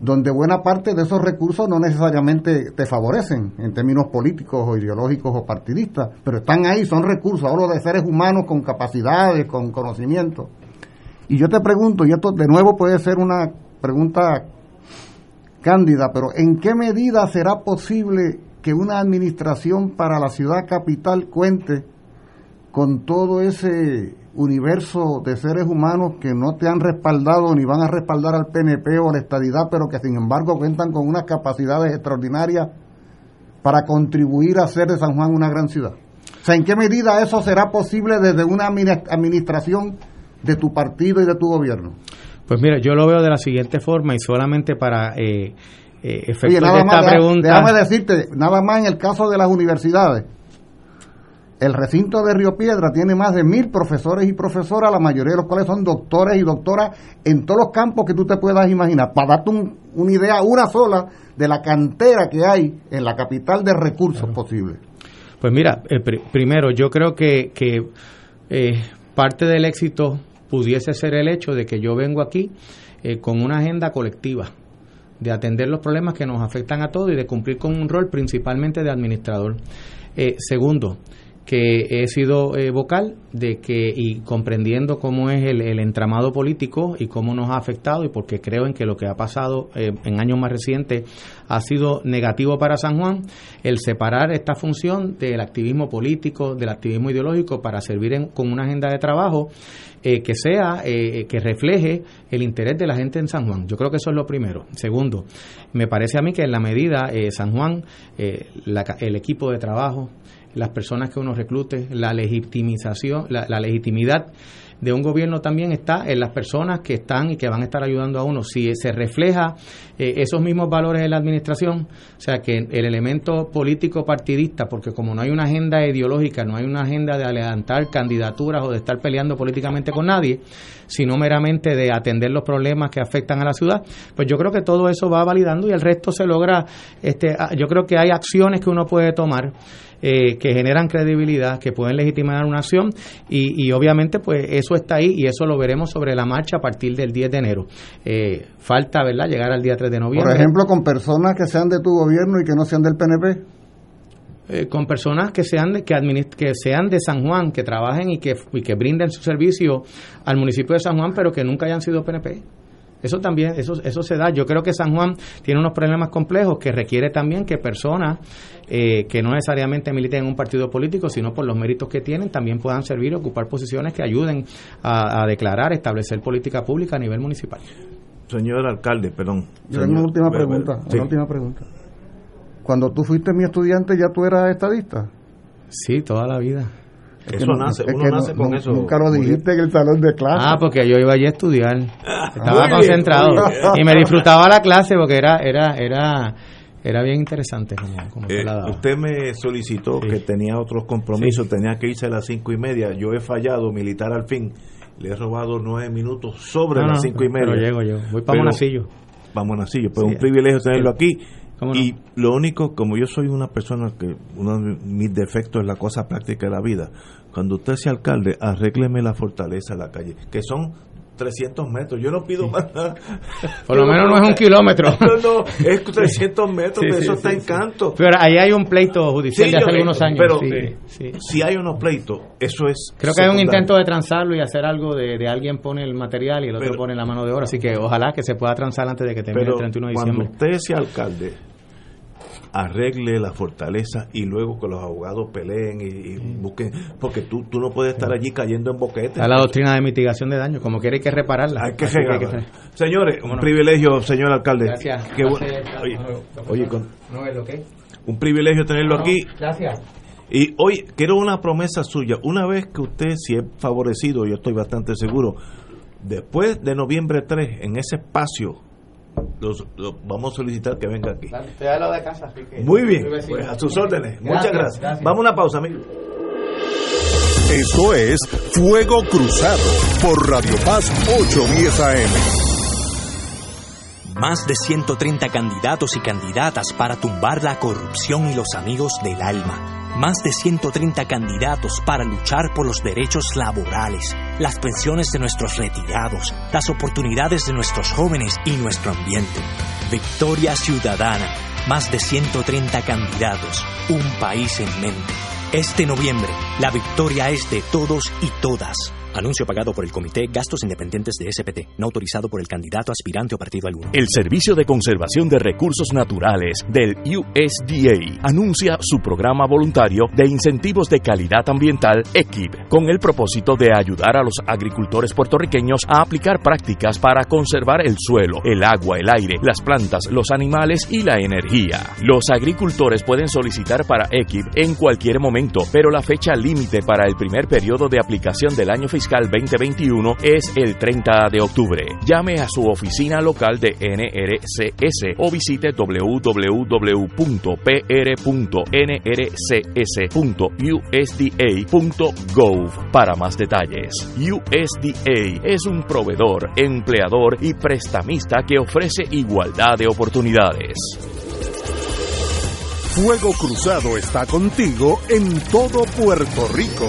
donde buena parte de esos recursos no necesariamente te favorecen en términos políticos o ideológicos o partidistas, pero están ahí, son recursos, hablo de seres humanos con capacidades, con conocimiento. Y yo te pregunto, y esto de nuevo puede ser una pregunta cándida, pero ¿en qué medida será posible que una administración para la ciudad capital cuente con todo ese universo de seres humanos que no te han respaldado ni van a respaldar al PNP o a la estadidad, pero que sin embargo cuentan con unas capacidades extraordinarias para contribuir a hacer de San Juan una gran ciudad. O sea, ¿en qué medida eso será posible desde una administración de tu partido y de tu gobierno? Pues mira, yo lo veo de la siguiente forma y solamente para eh, eh efectos de esta pregunta. Déjame decirte, nada más en el caso de las universidades el recinto de Río Piedra tiene más de mil profesores y profesoras, la mayoría de los cuales son doctores y doctoras en todos los campos que tú te puedas imaginar. Para darte una idea, una sola, de la cantera que hay en la capital de recursos posibles. Pues mira, eh, primero yo creo que, que eh, parte del éxito pudiese ser el hecho de que yo vengo aquí eh, con una agenda colectiva de atender los problemas que nos afectan a todos y de cumplir con un rol principalmente de administrador. segundo, que he sido eh, vocal de que y comprendiendo cómo es el, entramado político y cómo nos ha afectado y porque creo en que lo que ha pasado eh, en años más recientes ha sido negativo para San Juan, el separar esta función del activismo político, del activismo ideológico para servir con una agenda de trabajo eh, que sea, que refleje el interés de la gente en San Juan. Yo creo que eso es lo primero. Segundo, me parece a mí que en la medida San Juan, el equipo de trabajo, las personas que uno reclute, la legitimización, la, legitimidad de un gobierno también está en las personas que están y que van a estar ayudando a uno. Si se refleja eh, esos mismos valores en la administración, o sea que el elemento político partidista, porque como no hay una agenda ideológica, no hay una agenda de adelantar candidaturas o de estar peleando políticamente con nadie, sino meramente de atender los problemas que afectan a la ciudad, pues yo creo que todo eso va validando y el resto se logra, este, yo creo que hay acciones que uno puede tomar eh, que generan credibilidad, que pueden legitimar una acción y, obviamente pues eso está ahí y eso lo veremos sobre la marcha a partir del 10 de enero. Eh, falta, ¿verdad?, llegar al día 3 de noviembre. Por ejemplo, con personas que sean de tu gobierno y que no sean del PNP. Eh, con personas que sean de, que, que sean de San Juan, que trabajen y que, y que brinden su servicio al municipio de San Juan, pero que nunca hayan sido PNP. Eso también, eso, eso se da. Yo creo que San Juan tiene unos problemas complejos que requiere también que personas eh, que no necesariamente militen en un partido político, sino por los méritos que tienen, también puedan servir y ocupar posiciones que ayuden a, declarar, establecer política pública a nivel municipal. Señor alcalde, perdón. Yo tengo una última pregunta. Una última pregunta. Cuando tú fuiste mi estudiante, ¿ya tú eras estadista? Sí, toda la vida. Eso nace, uno nace con eso. Nunca lo dijiste en el salón de clase. Ah, porque yo iba allí a estudiar. Estaba concentrado. Y me disfrutaba la clase porque era, era, era, era bien interesante como, eh, Usted me solicitó que tenía otros compromisos, tenía que irse a las cinco y media. Yo he fallado, militar al fin. Le he robado nueve minutos sobre las cinco y media. Pero llego yo. Voy para Monacillo. Para Monacillo. Pues un privilegio tenerlo aquí. Y lo único, como yo soy una persona que uno de mis defectos es la cosa práctica de la vida, cuando usted sea alcalde, arrégleme la fortaleza de la calle, que son 300 metros. Yo no pido más nada. Por lo menos no es un kilómetro. No, no, es 300 metros, Sí, eso está encanto. Pero ahí hay un pleito judicial de hace algunos años. pero- sí. Si hay unos pleitos, eso es. Creo que hay un intento de transarlo y hacer algo de, de alguien pone el material y el otro Pero- pone la mano de obra. Así que ojalá que se pueda transar antes de que termine Pero el 31 de cuando diciembre. usted sea alcalde, arregle la fortaleza y luego que los abogados peleen y, y busquen. Porque tú, tú no puedes estar allí cayendo en boquete. Está la doctrina de mitigación de daños. Como quiere hay que repararla. Hay que hay regarla. Señores, un privilegio, señor alcalde. Gracias. Qué bu- Gracias. oye, oye, con- No es lo que. un privilegio tenerlo aquí. Gracias. Y hoy quiero una promesa suya. Una vez que usted, si es favorecido, yo estoy bastante seguro, después de noviembre 3, en ese espacio, los, los- vamos a solicitar que venga aquí. Estoy al lado de casa, así que. Muy bien, pues a sus órdenes. Muchas gracias. Vamos a una pausa, amigo. Esto es Fuego Cruzado por Radio Paz 810 AM. Más de 130 candidatos y candidatas para tumbar la corrupción y los amigos del alma. Más de 130 candidatos para luchar por los derechos laborales, las pensiones de nuestros retirados, las oportunidades de nuestros jóvenes y nuestro ambiente. Victoria Ciudadana. Más de 130 candidatos. Un país en mente. Este noviembre, la victoria es de todos y todas. Anuncio pagado por el Comité Gastos Independientes de SPT, no autorizado por el candidato aspirante o partido alguno. El Servicio de Conservación de Recursos Naturales del USDA anuncia su programa voluntario de incentivos de calidad ambiental EQIP, con el propósito de ayudar a los agricultores puertorriqueños a aplicar prácticas para conservar el suelo, el agua, el aire, las plantas, los animales y la energía. Los agricultores pueden solicitar para EQIP en cualquier momento, pero la fecha límite para el primer periodo de aplicación del año fiscal 2021 es el 30 de octubre. Llame a su oficina local de NRCS o visite www.pr.nrcs.usda.gov para más detalles. USDA es un proveedor, empleador y prestamista que ofrece igualdad de oportunidades. Fuego Cruzado está contigo en todo Puerto Rico.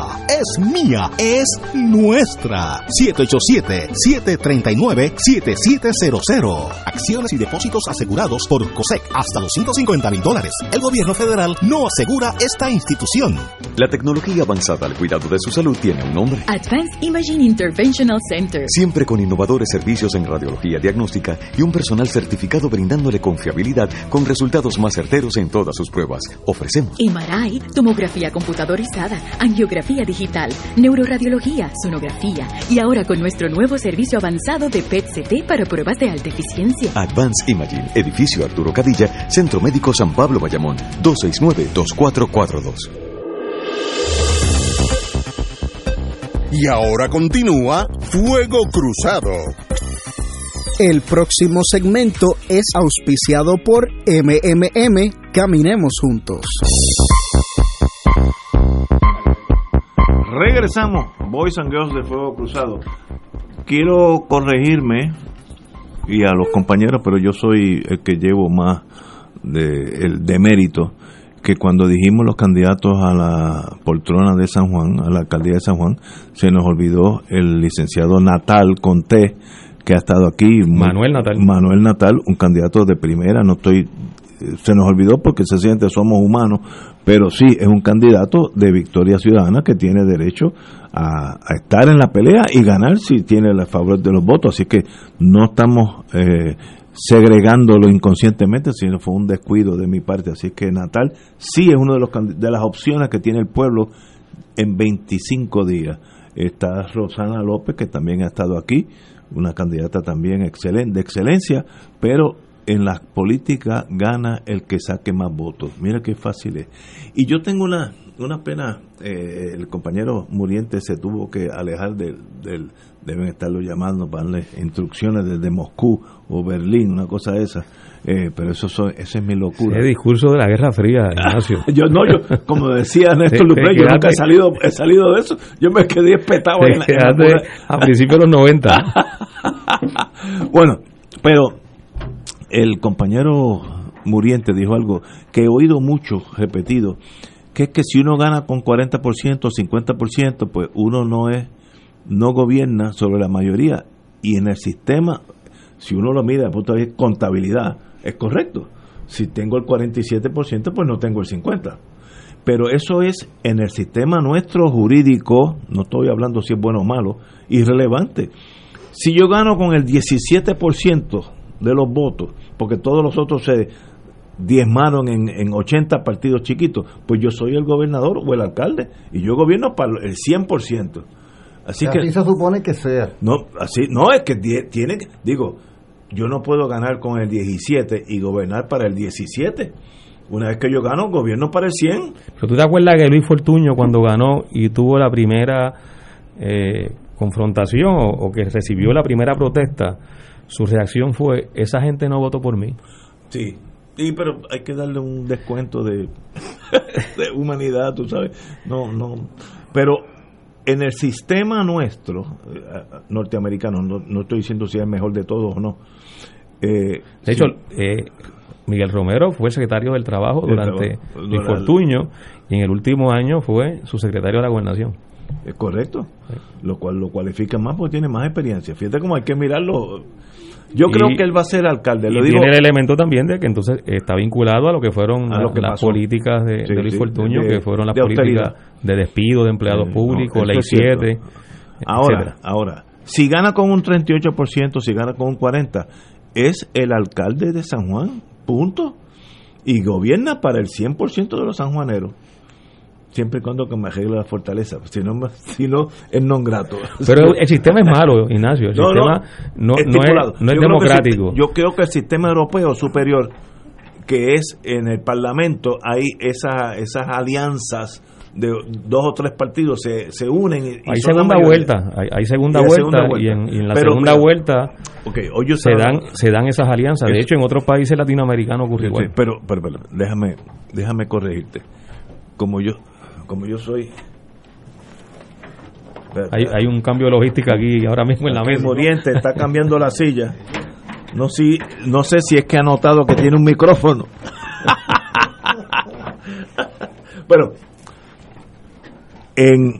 es mía, es nuestra. 787-739-7700. Acciones y depósitos asegurados por COSEC hasta 250 mil dólares. El gobierno federal no asegura esta institución. La tecnología avanzada al cuidado de su salud tiene un nombre. Advanced Imaging Interventional Center. Siempre con innovadores servicios en radiología diagnóstica y un personal certificado brindándole confiabilidad con resultados más certeros en todas sus pruebas. Ofrecemos MRI, tomografía computadorizada, angiografía digital, neuroradiología, sonografía y ahora con nuestro nuevo servicio avanzado de PET-CT para pruebas de alta eficiencia. Advanced Imaging, edificio Arturo Cadilla, Centro Médico San Pablo Bayamón, 269-2442. Y ahora continúa Fuego Cruzado. El próximo segmento es auspiciado por MMM Caminemos Juntos. Regresamos, Boys and Girls de Fuego Cruzado. Quiero corregirme y a los compañeros, pero yo soy el que llevo más de, el de mérito, que cuando dijimos los candidatos a la poltrona de San Juan, a la alcaldía de San Juan, se nos olvidó el licenciado Natal Conté, que ha estado aquí. Manuel Natal. Manuel Natal, un candidato de primera, no estoy se nos olvidó porque se siente somos humanos, pero sí es un candidato de Victoria Ciudadana que tiene derecho a, estar en la pelea y ganar si tiene el favor de los votos. Así que no estamos eh, segregándolo inconscientemente, sino fue un descuido de mi parte. Así que Natal sí es una de, los, de las opciones que tiene el pueblo en 25 días. Está Rosana López, que también ha estado aquí, una candidata también excelente, de excelencia, pero en la política gana el que saque más votos. Mira qué fácil es. Y yo tengo una, una pena, eh, el compañero Muriente se tuvo que alejar del, del deben estarlo llamando para darle instrucciones desde Moscú o Berlín, una cosa de esa. Eh, pero eso, esa es mi locura. El discurso de la Guerra Fría, Ignacio. yo no, yo, como decía Néstor Lupe, yo nunca he salido, he salido de eso. Yo me quedé espetado en la, A principios de los 90. bueno, pero el compañero Muriente dijo algo que he oído mucho repetido, que es que si uno gana con 40% o 50%, pues uno no es no gobierna sobre la mayoría y en el sistema, si uno lo mira punto de contabilidad, es correcto. Si tengo el 47%, pues no tengo el 50%. Pero eso es en el sistema nuestro jurídico, no estoy hablando si es bueno o malo, irrelevante. Si yo gano con el 17% de los votos, porque todos los otros se diezmaron en, en 80 partidos chiquitos, pues yo soy el gobernador o el alcalde y yo gobierno para el 100%. Así que se supone que sea. No, así no es que tiene digo, yo no puedo ganar con el 17 y gobernar para el 17. Una vez que yo gano, gobierno para el 100. Pero tú te acuerdas que Luis Fortuño cuando ganó y tuvo la primera eh, confrontación o, que recibió la primera protesta, su reacción fue, esa gente no votó por mí. Sí, sí, pero hay que darle un descuento de, de humanidad, tú sabes. No, no. Pero en el sistema nuestro, eh, norteamericano, no, estoy diciendo si es mejor de todos o no. Eh, de hecho, eh, Miguel Romero fue secretario del Trabajo durante el Fortuño y en el último año fue su secretario de la Gobernación. Es correcto, lo cual lo cualifica más porque tiene más experiencia. Fíjate cómo hay que mirarlo yo creo que él va a ser alcalde. y tiene el elemento también de que entonces está vinculado a lo que fueron las políticas de, Luis Fortuño, que fueron las políticas de despido de empleados públicos, ley 7. Ahora, ahora, si gana con un 38%, si gana con un 40%, es el alcalde de San Juan, punto. Y gobierna para el 100% de los sanjuaneros siempre y cuando que me arregle la fortaleza, si no, si no es non grato. Pero el sistema es malo, Ignacio, el sistema no, es, democrático. yo creo que el sistema europeo superior, que es en el Parlamento, hay esas, esas alianzas de dos o tres partidos se, se unen y, hay, segunda vuelta, hay, segunda vuelta y en, la segunda vuelta se dan se dan esas alianzas. De hecho en otros países latinoamericanos ocurre igual. pero, pero, pero déjame déjame corregirte. Como yo como yo soy hay, un cambio de logística aquí ahora mismo en la mesa. Oriente está cambiando la silla. No, si, no sé si es que ha notado que tiene un micrófono. Pero en,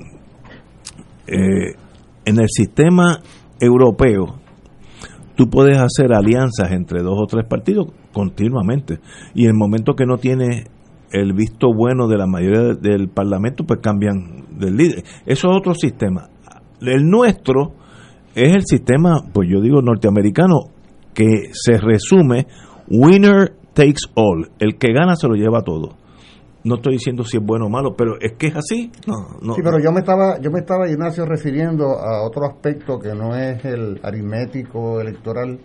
eh, en el sistema europeo, tú puedes hacer alianzas entre dos o tres partidos continuamente. Y en el momento que no tiene el visto bueno de la mayoría del Parlamento, pues cambian del líder. Eso es otro sistema. El nuestro es el sistema, pues yo digo norteamericano, que se resume winner takes all. El que gana se lo lleva todo. No estoy diciendo si es bueno o malo, pero es que es así. No, sí, pero yo me estaba, yo me estaba Ignacio refiriendo a otro aspecto que no es el aritmético electoral,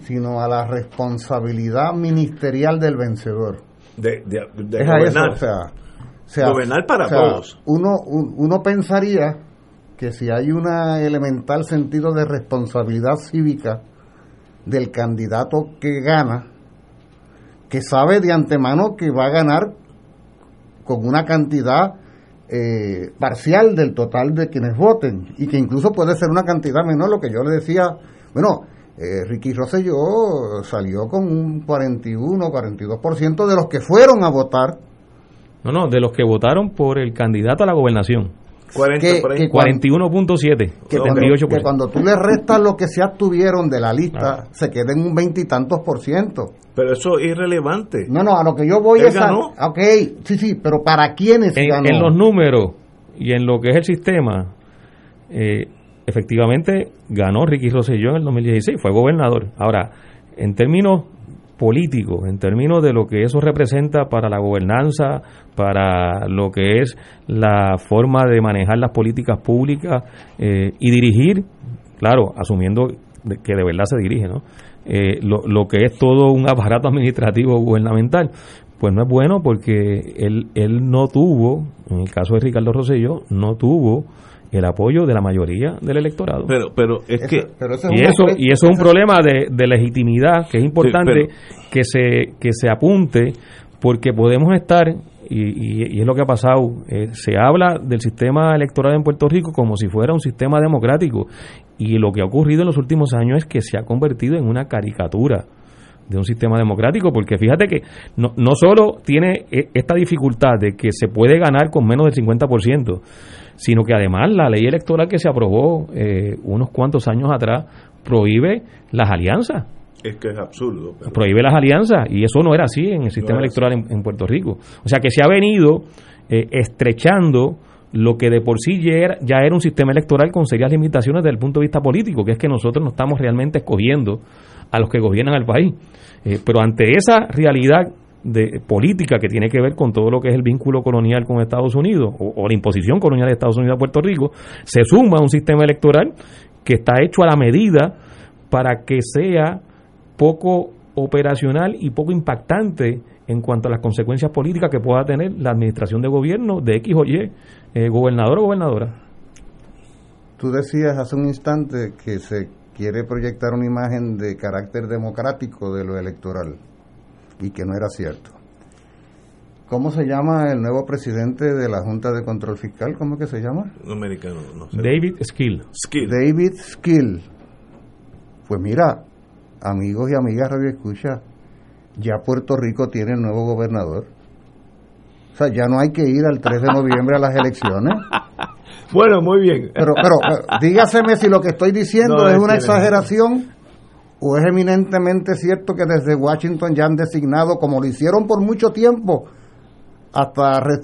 sino a la responsabilidad ministerial del vencedor de, gobernar. o, sea, gobernar para todos. Uno, uno pensaría que si hay un elemental sentido de responsabilidad cívica del candidato que gana, que sabe de antemano que va a ganar con una cantidad eh, parcial del total de quienes voten y que incluso puede ser una cantidad menor, lo que yo le decía, bueno, eh, Ricky Rosselló salió con un 41, 42% de los que fueron a votar. No, no, de los que votaron por el candidato a la gobernación. que, 41.7, que, que, cuando tú le restas lo que se abstuvieron de la lista, se queden un veintitantos por ciento. Pero eso es irrelevante. No, no, a lo que yo voy es ganó? ok, sí, sí, pero ¿para quiénes en, ganó? En los números y en lo que es el sistema, eh, efectivamente ganó Ricky Rosselló en el 2016, fue gobernador. Ahora, en términos políticos, en términos de lo que eso representa para la gobernanza, para lo que es la forma de manejar las políticas públicas eh, y dirigir, claro, asumiendo que de verdad se dirige, ¿no? Eh, lo, lo, que es todo un aparato administrativo gubernamental, pues no es bueno porque él, él no tuvo, en el caso de Ricardo Rosselló, no tuvo el apoyo de la mayoría del electorado. Pero, pero es que y eso y eso es un problema de, de legitimidad que es importante que se que se apunte porque podemos estar y, y, es lo que ha pasado. Eh, se habla del sistema electoral en Puerto Rico como si fuera un sistema democrático y lo que ha ocurrido en los últimos años es que se ha convertido en una caricatura de un sistema democrático, porque fíjate que no, no solo tiene e, esta dificultad de que se puede ganar con menos del 50%, sino que además la ley electoral que se aprobó eh, unos cuantos años atrás prohíbe las alianzas. Es que es absurdo. Prohíbe las alianzas y eso no era así en el sistema electoral en, Puerto Rico. O sea que se ha venido eh, estrechando lo que de por sí ya era, ya era, un sistema electoral con serias limitaciones desde el punto de vista político, que es que nosotros no estamos realmente escogiendo a los que gobiernan el país. Eh, pero ante esa realidad de política que tiene que ver con todo lo que es el vínculo colonial con Estados Unidos o, la imposición colonial de Estados Unidos a Puerto Rico, se suma un sistema electoral que está hecho a la medida para que sea poco operacional y poco impactante en cuanto a las consecuencias políticas que pueda tener la administración de gobierno de X o Y, eh, gobernador o gobernadora. Tú decías hace un instante que se quiere proyectar una imagen de carácter democrático de lo electoral y que no era cierto. ¿Cómo se llama el nuevo presidente de la Junta de Control Fiscal? ¿Cómo es que se llama? americano, no sé. David Skill. David Skill. Pues mira, amigos y amigas Radio Escucha, ya Puerto Rico tiene el nuevo gobernador. O sea, ya no hay que ir al 3 de noviembre a las elecciones. bueno, muy bien. Pero, pero, dígaseme si lo que estoy diciendo es, una exageración o es eminentemente cierto que desde Washington ya han designado, como lo hicieron por mucho tiempo, hasta Red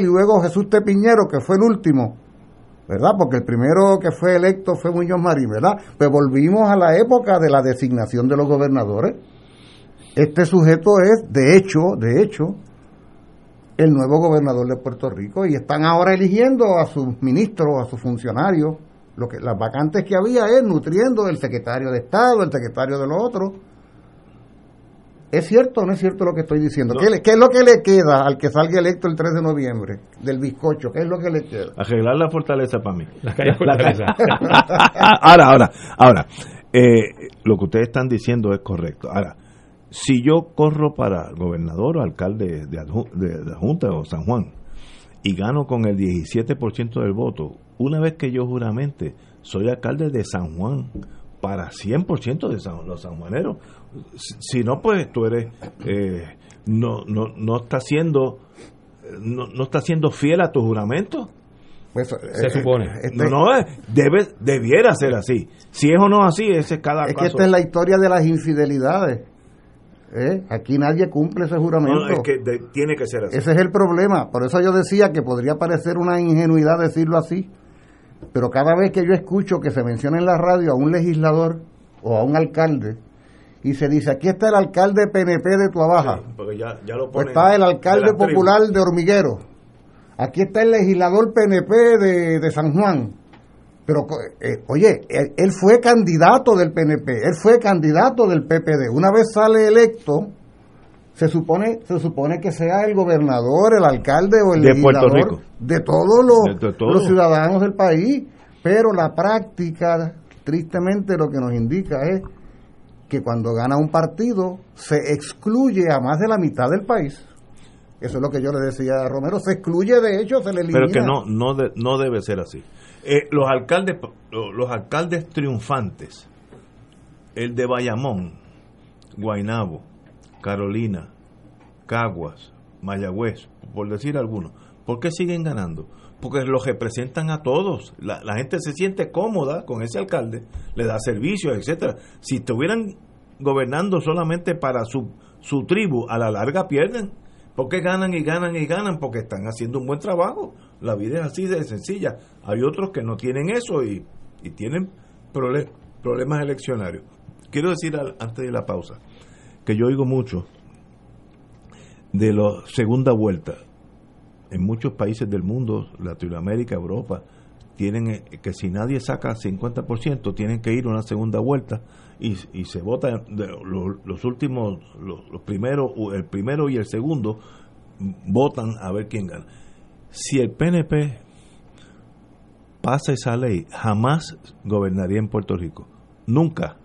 y luego Jesús Tepiñero, que fue el último, ¿verdad? Porque el primero que fue electo fue Muñoz Marín, ¿verdad? Pues volvimos a la época de la designación de los gobernadores. Este sujeto es, de hecho, de hecho, el nuevo gobernador de Puerto Rico y están ahora eligiendo a sus ministros, a sus funcionarios lo que las vacantes que había es nutriendo el secretario de Estado, el secretario de los otros. ¿Es cierto o no es cierto lo que estoy diciendo? ¿Qué, es lo que le queda al que salga electo el 3 de noviembre del bizcocho? ¿Qué es lo que le queda? Arreglar la fortaleza para mí. La, fortaleza. ahora, ahora, ahora. Eh, lo que ustedes están diciendo es correcto. Ahora, si yo corro para gobernador o alcalde de, de, de Junta o San Juan y gano con el 17% del voto, una vez que yo juramente soy alcalde de San Juan para 100% de San, los sanjuaneros. Si, no, pues tú eres, eh, no, no, no está siendo, no, no está siendo fiel a tu juramento. Pues, se eh, supone. Este no, no, eh, debe, debiera ser así. Si es o no así, ese es cada Es que esta es la historia de las infidelidades. Aquí nadie cumple ese juramento. es que tiene que ser así. Ese es el problema. Por eso yo decía que podría parecer una ingenuidad decirlo así pero cada vez que yo escucho que se menciona en la radio a un legislador o a un alcalde y se dice, aquí está el alcalde PNP de Tuabaja, o está el alcalde popular de Hormiguero, aquí está el legislador PNP de, San Juan, pero eh, oye, él, fue candidato del PNP, él fue candidato del PPD, una vez sale electo, se supone se supone que sea el gobernador, el alcalde o el de legislador de todos los, los ciudadanos del país, pero la práctica tristemente lo que nos indica es que cuando gana un partido se excluye a más de la mitad del país. Eso es lo que yo le decía a Romero, se excluye de hecho, se le elimina. Pero que no no no debe ser así. Eh, los alcaldes los alcaldes triunfantes, el de Bayamón, Guainabo, Carolina, Caguas, Mayagüez, por decir algunos, ¿por qué siguen ganando? porque los representan a todos. La, gente se siente cómoda con ese alcalde, le da servicios, etcétera. Si estuvieran gobernando solamente para su, su tribu, a la larga pierden. Porque ganan y ganan y ganan porque están haciendo un buen trabajo. La vida es así de sencilla. Hay otros que no tienen eso y, y tienen prole- problemas eleccionarios. Quiero decir antes de la pausa que yo oigo mucho de la segunda vuelta. En muchos países del mundo, Latinoamérica, Europa, tienen eh, que si nadie saca 50%, tienen que ir a una segunda vuelta y, y se vota los, últimos, los, los primeros, el primero y el segundo votan a ver quién gana. Si el PNP pasa esa ley, jamás gobernaría en Puerto Rico. Nunca.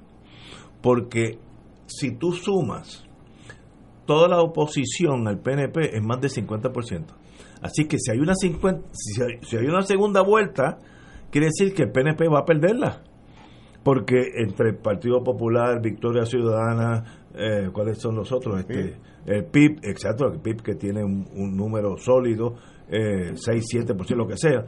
Porque si tú sumas toda la oposición al PNP es más del 50%. Así que si hay una 50, si hay, si hay una segunda vuelta, quiere decir que el PNP va a perderla. Porque entre el Partido Popular, Victoria Ciudadana, eh, ¿cuáles son los otros? Este, el PIB, exacto, el PIB que tiene un, un número sólido, eh, 6, 7%, lo que sea.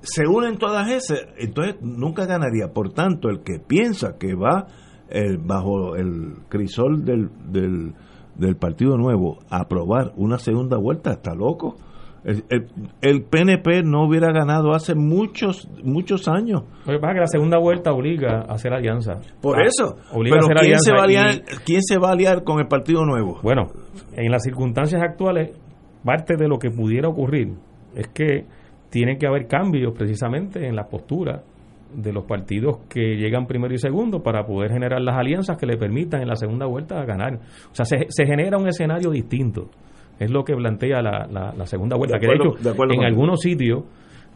Se unen todas esas, entonces nunca ganaría. Por tanto, el que piensa que va eh, bajo el crisol del, del, del Partido Nuevo aprobar una segunda vuelta está loco. El, el- el PNP no hubiera ganado hace muchos muchos años. Lo que pasa es que la segunda vuelta obliga a hacer alianza. Por Ah, eso. Obliga a Pero hacer ¿quién se, va a aliar, ¿quién se va a aliar con el Partido Nuevo? Bueno, en las circunstancias actuales, parte de lo que pudiera ocurrir es que tiene que haber cambios precisamente en la postura de los partidos que llegan primero y segundo para poder generar las alianzas que le permitan en la segunda vuelta ganar. O sea, se, se genera un escenario distinto. Es lo que plantea la, la- la segunda vuelta. De que de hecho, de acuerdo en algunos sitios,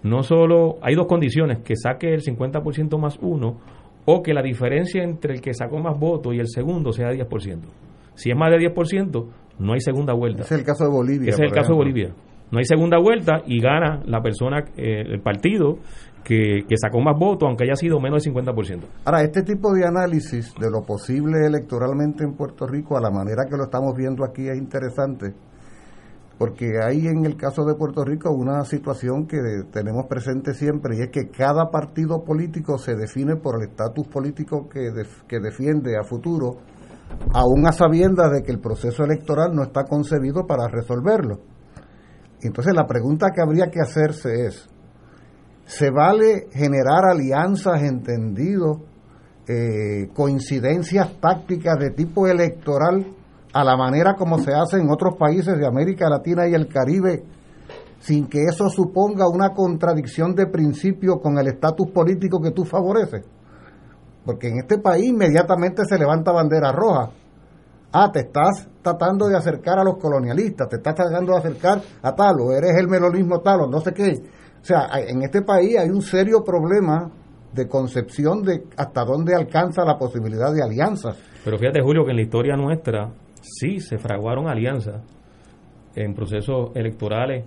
no solo hay dos condiciones, que saque el 50% más uno o que la diferencia entre el que sacó más votos y el segundo sea 10%. Si es más de 10%, no hay segunda vuelta. Ese es el caso de Bolivia. Ese es el caso de. Bolivia. No hay segunda vuelta y gana la persona, eh, el partido que, sacó más votos, aunque haya sido menos del 50%. Ahora, este tipo de análisis de lo posible electoralmente en Puerto Rico, a la manera que lo estamos viendo aquí, es interesante, porque hay en el caso de Puerto Rico una situación que tenemos presente siempre, y es que cada partido político se define por el estatus político que, que defiende a futuro, aún a sabiendas de que el proceso electoral no está concebido para resolverlo. Entonces, la pregunta que habría que hacerse es, ¿Se vale generar alianzas, entendido, eh, coincidencias tácticas de tipo electoral a la manera como se hace en otros países de América Latina y el Caribe, sin que eso suponga una contradicción de principio con el estatus político que tú favoreces? Porque en este país inmediatamente se levanta bandera roja. Ah, te estás tratando de acercar a los colonialistas, te estás tratando de acercar a tal, o eres el melonismo tal, o no sé qué. O sea, en este país hay un serio problema de concepción de hasta dónde alcanza la posibilidad de alianzas. Pero fíjate, Julio, que en la historia nuestra sí se fraguaron alianzas en procesos electorales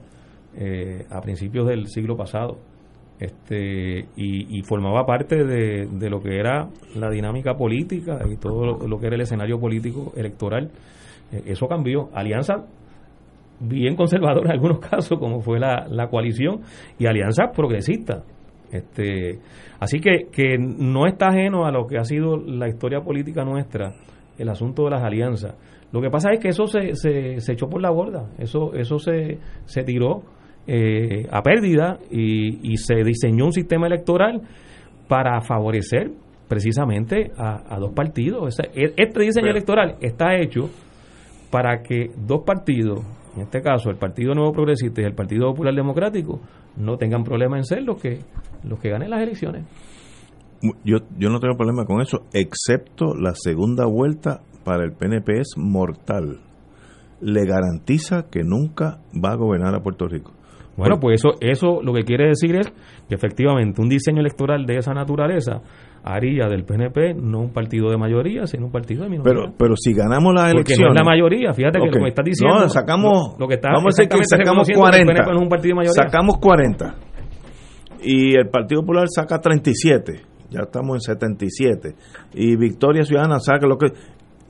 eh, a principios del siglo pasado. Este, y, y formaba parte de, lo que era la dinámica política y todo lo, que era el escenario político electoral. Eh, eso cambió. Alianzas bien conservadoras en algunos casos, como fue la, la coalición, y alianzas progresistas. Este, así que, que no está ajeno a lo que ha sido la historia política nuestra, el asunto de las alianzas. Lo que pasa es que eso se, se, se echó por la borda, eso, eso se, se tiró eh, a pérdida y, y se diseñó un sistema electoral para favorecer precisamente a, a dos partidos. E- este diseño electoral está hecho para que dos partidos, en este caso el Partido Nuevo Progresista y el Partido Popular Democrático, no tengan problema en ser los que los que ganen las elecciones. Yo, yo no tengo problema con eso, excepto la segunda vuelta para el PNP es mortal. Le garantiza que nunca va a gobernar a Puerto Rico. Bueno, pues eso eso lo que quiere decir es que efectivamente un diseño electoral de esa naturaleza haría del PNP no un partido de mayoría, sino un partido de minoría. Pero, pero si ganamos las Porque elecciones. no es la mayoría, fíjate que lo que está diciendo. No, sacamos. lo que está vamos a decir que sacamos reconociendo que el 40. PNP no es un partido de mayoría. Sacamos 40. Y el Partido Popular saca 37. Ya estamos en 77. Y Victoria Ciudadana saca lo que.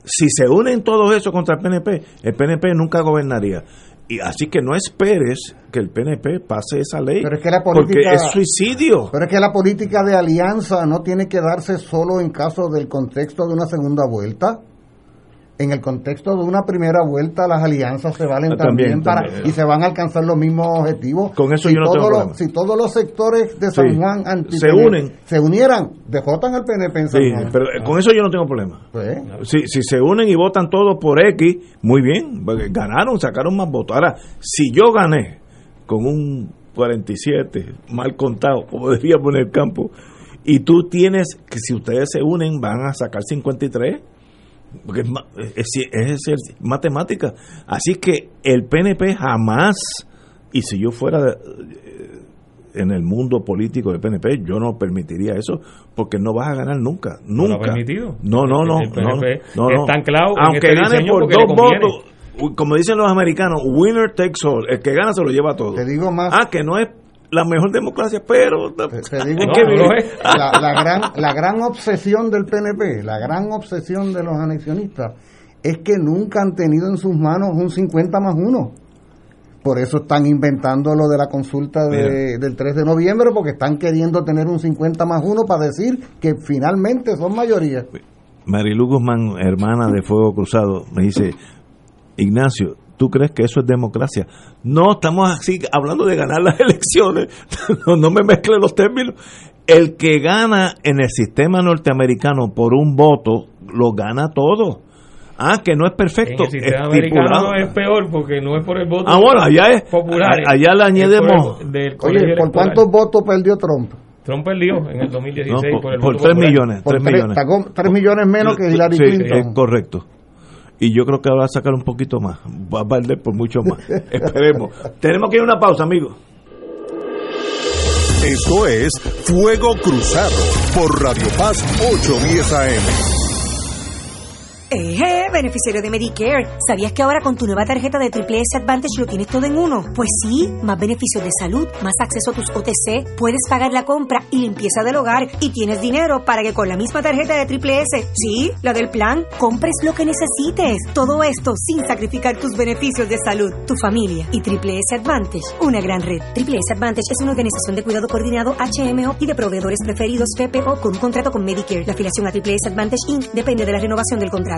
Si se unen todos esos contra el PNP, el PNP nunca gobernaría. Y así que no esperes que el PNP pase esa ley. Pero es que la porque es suicidio. Pero es que la política de alianza no tiene que darse solo en caso del contexto de una segunda vuelta. En el contexto de una primera vuelta, las alianzas se valen Ah, también, también, para también. y se van a alcanzar los mismos objetivos. Con eso si yo no todos tengo los. Si todos los sectores de San Sí. Juan Se unen. se unieran, dejotan al PNP en San Sí, Juan. pero eh, con eso yo no tengo problema. Pues, Si, si se unen y votan todos por X, muy bien, ganaron, sacaron más votos. Ahora, si yo gané con un 47, mal contado, como decía poner el campo, y tú tienes que si ustedes se unen van a sacar 53, porque es, es, es- es matemática. Así que el PNP jamás, y si yo fuera eh, en el mundo político del PNP, yo no permitiría eso, porque no vas a ganar nunca, No lo ha nunca. permitido. No, no, no. El PNP no, no. está anclado en Aunque este gane por dos votos, como dicen los americanos, winner takes all. El que gana se lo lleva todo. Te digo más. Ah, que no es la mejor democracia, pero la gran obsesión del PNP, la gran obsesión de los anexionistas, es que nunca han tenido en sus manos un 50 más 1. Por eso están inventando lo de la consulta de- del 3 de noviembre, porque están queriendo tener un 50 más 1 para decir que finalmente son mayoría. Marilu Guzmán, hermana de Fuego Cruzado, me dice, Ignacio, ¿tú crees que eso es democracia? No, estamos así hablando de ganar las elecciones. no, no me mezcle los términos. El que gana en el sistema norteamericano por un voto, lo gana todo. Ah, que no es perfecto. En el sistema estipulado. americano es peor porque no es por el voto Ah, bueno, allá es- popular. allá le añadimos- del Oye, colegio ¿por electoral. cuántos votos perdió Trump? Trump perdió en el 2016 No, por- por, el por voto tres popular. millones, Por tres tres- millones. sacó tres millones menos que Hillary Sí, Clinton. es correcto. Y yo creo que va a sacar un poquito más. Va a valer por mucho más. Esperemos. Tenemos que ir a una pausa, amigos. Esto es Fuego Cruzado por Radio Paz 810 AM. Eh, beneficiario de Medicare. ¿Sabías que ahora con tu nueva tarjeta de Triple S Advantage lo tienes todo en uno? Pues sí, más beneficios de salud, más acceso a tus OTC, puedes pagar la compra y limpieza del hogar y tienes dinero para que con la misma tarjeta de Triple S, sí, la del plan, compres lo que necesites. Todo esto sin sacrificar tus beneficios de salud, tu familia y Triple S Advantage, una gran red. Triple S Advantage es una organización de cuidado coordinado HMO y de proveedores preferidos PPO con un contrato con Medicare. La afiliación a Triple S Advantage Inc. depende de la renovación del contrato.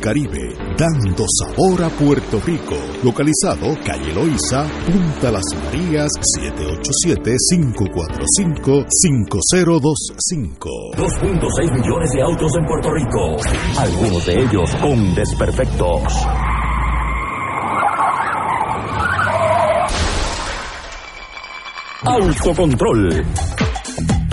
Caribe, dando sabor a Puerto Rico. Localizado calle Loíza, Punta Las Marías, 787-545-5025. 2.6 millones de autos en Puerto Rico, algunos de ellos con desperfectos. Autocontrol.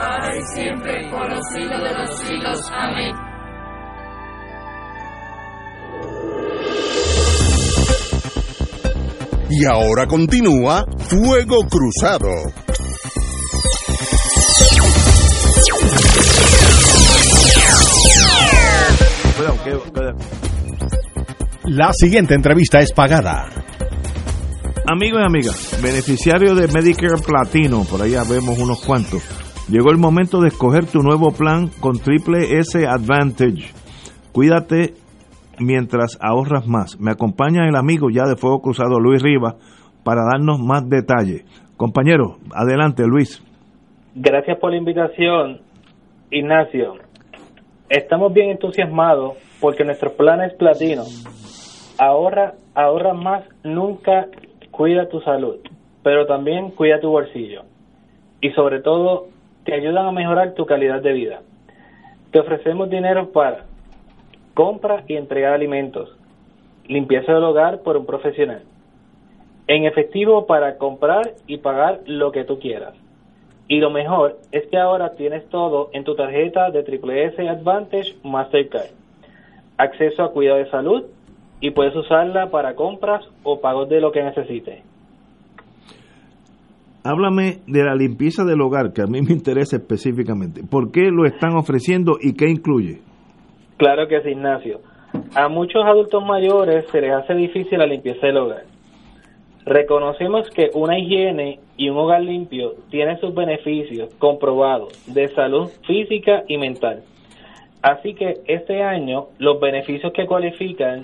ahora y siempre, por los siglos de los siglos. Amén. Y ahora continúa Fuego Cruzado. La siguiente entrevista es pagada. Amigos y amigas, beneficiario de Medicare Platino, por allá vemos unos cuantos. Llegó el momento de escoger tu nuevo plan con Triple S Advantage. Cuídate mientras ahorras más. Me acompaña el amigo ya de Fuego Cruzado, Luis Rivas, para darnos más detalles. Compañero, adelante, Luis. Gracias por la invitación, Ignacio. Estamos bien entusiasmados porque nuestros planes platino ahorra, ahorra más, nunca cuida tu salud, pero también cuida tu bolsillo. Y sobre todo, te ayudan a mejorar tu calidad de vida. Te ofrecemos dinero para compra y entrega de alimentos, limpieza del hogar por un profesional, en efectivo para comprar y pagar lo que tú quieras. Y lo mejor es que ahora tienes todo en tu tarjeta de Triple S Advantage Mastercard. Acceso a cuidado de salud y puedes usarla para compras o pagos de lo que necesites. Háblame de la limpieza del hogar, que a mí me interesa específicamente. ¿Por qué lo están ofreciendo y qué incluye? Claro que sí, Ignacio. A muchos adultos mayores se les hace difícil la limpieza del hogar. Reconocemos que una higiene y un hogar limpio tienen sus beneficios comprobados de salud física y mental. Así que este año los beneficios que cualifican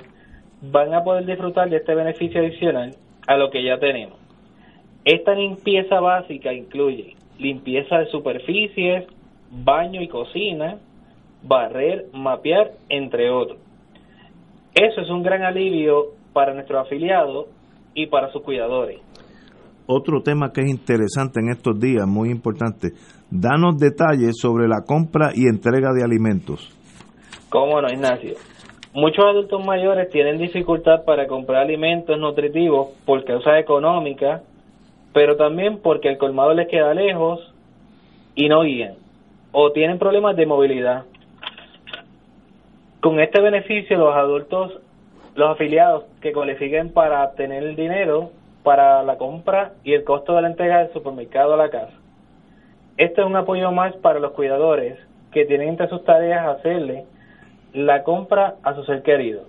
van a poder disfrutar de este beneficio adicional a lo que ya tenemos. Esta limpieza básica incluye limpieza de superficies, baño y cocina, barrer, mapear, entre otros. Eso es un gran alivio para nuestros afiliados y para sus cuidadores. Otro tema que es interesante en estos días, muy importante, danos detalles sobre la compra y entrega de alimentos. ¿Cómo no, Ignacio? Muchos adultos mayores tienen dificultad para comprar alimentos nutritivos por causas económicas, pero también porque el colmado les queda lejos y no guían, o tienen problemas de movilidad. Con este beneficio, los adultos, los afiliados que cualifiquen para tener el dinero para la compra y el costo de la entrega del supermercado a la casa. Este es un apoyo más para los cuidadores que tienen entre sus tareas hacerle la compra a su ser querido.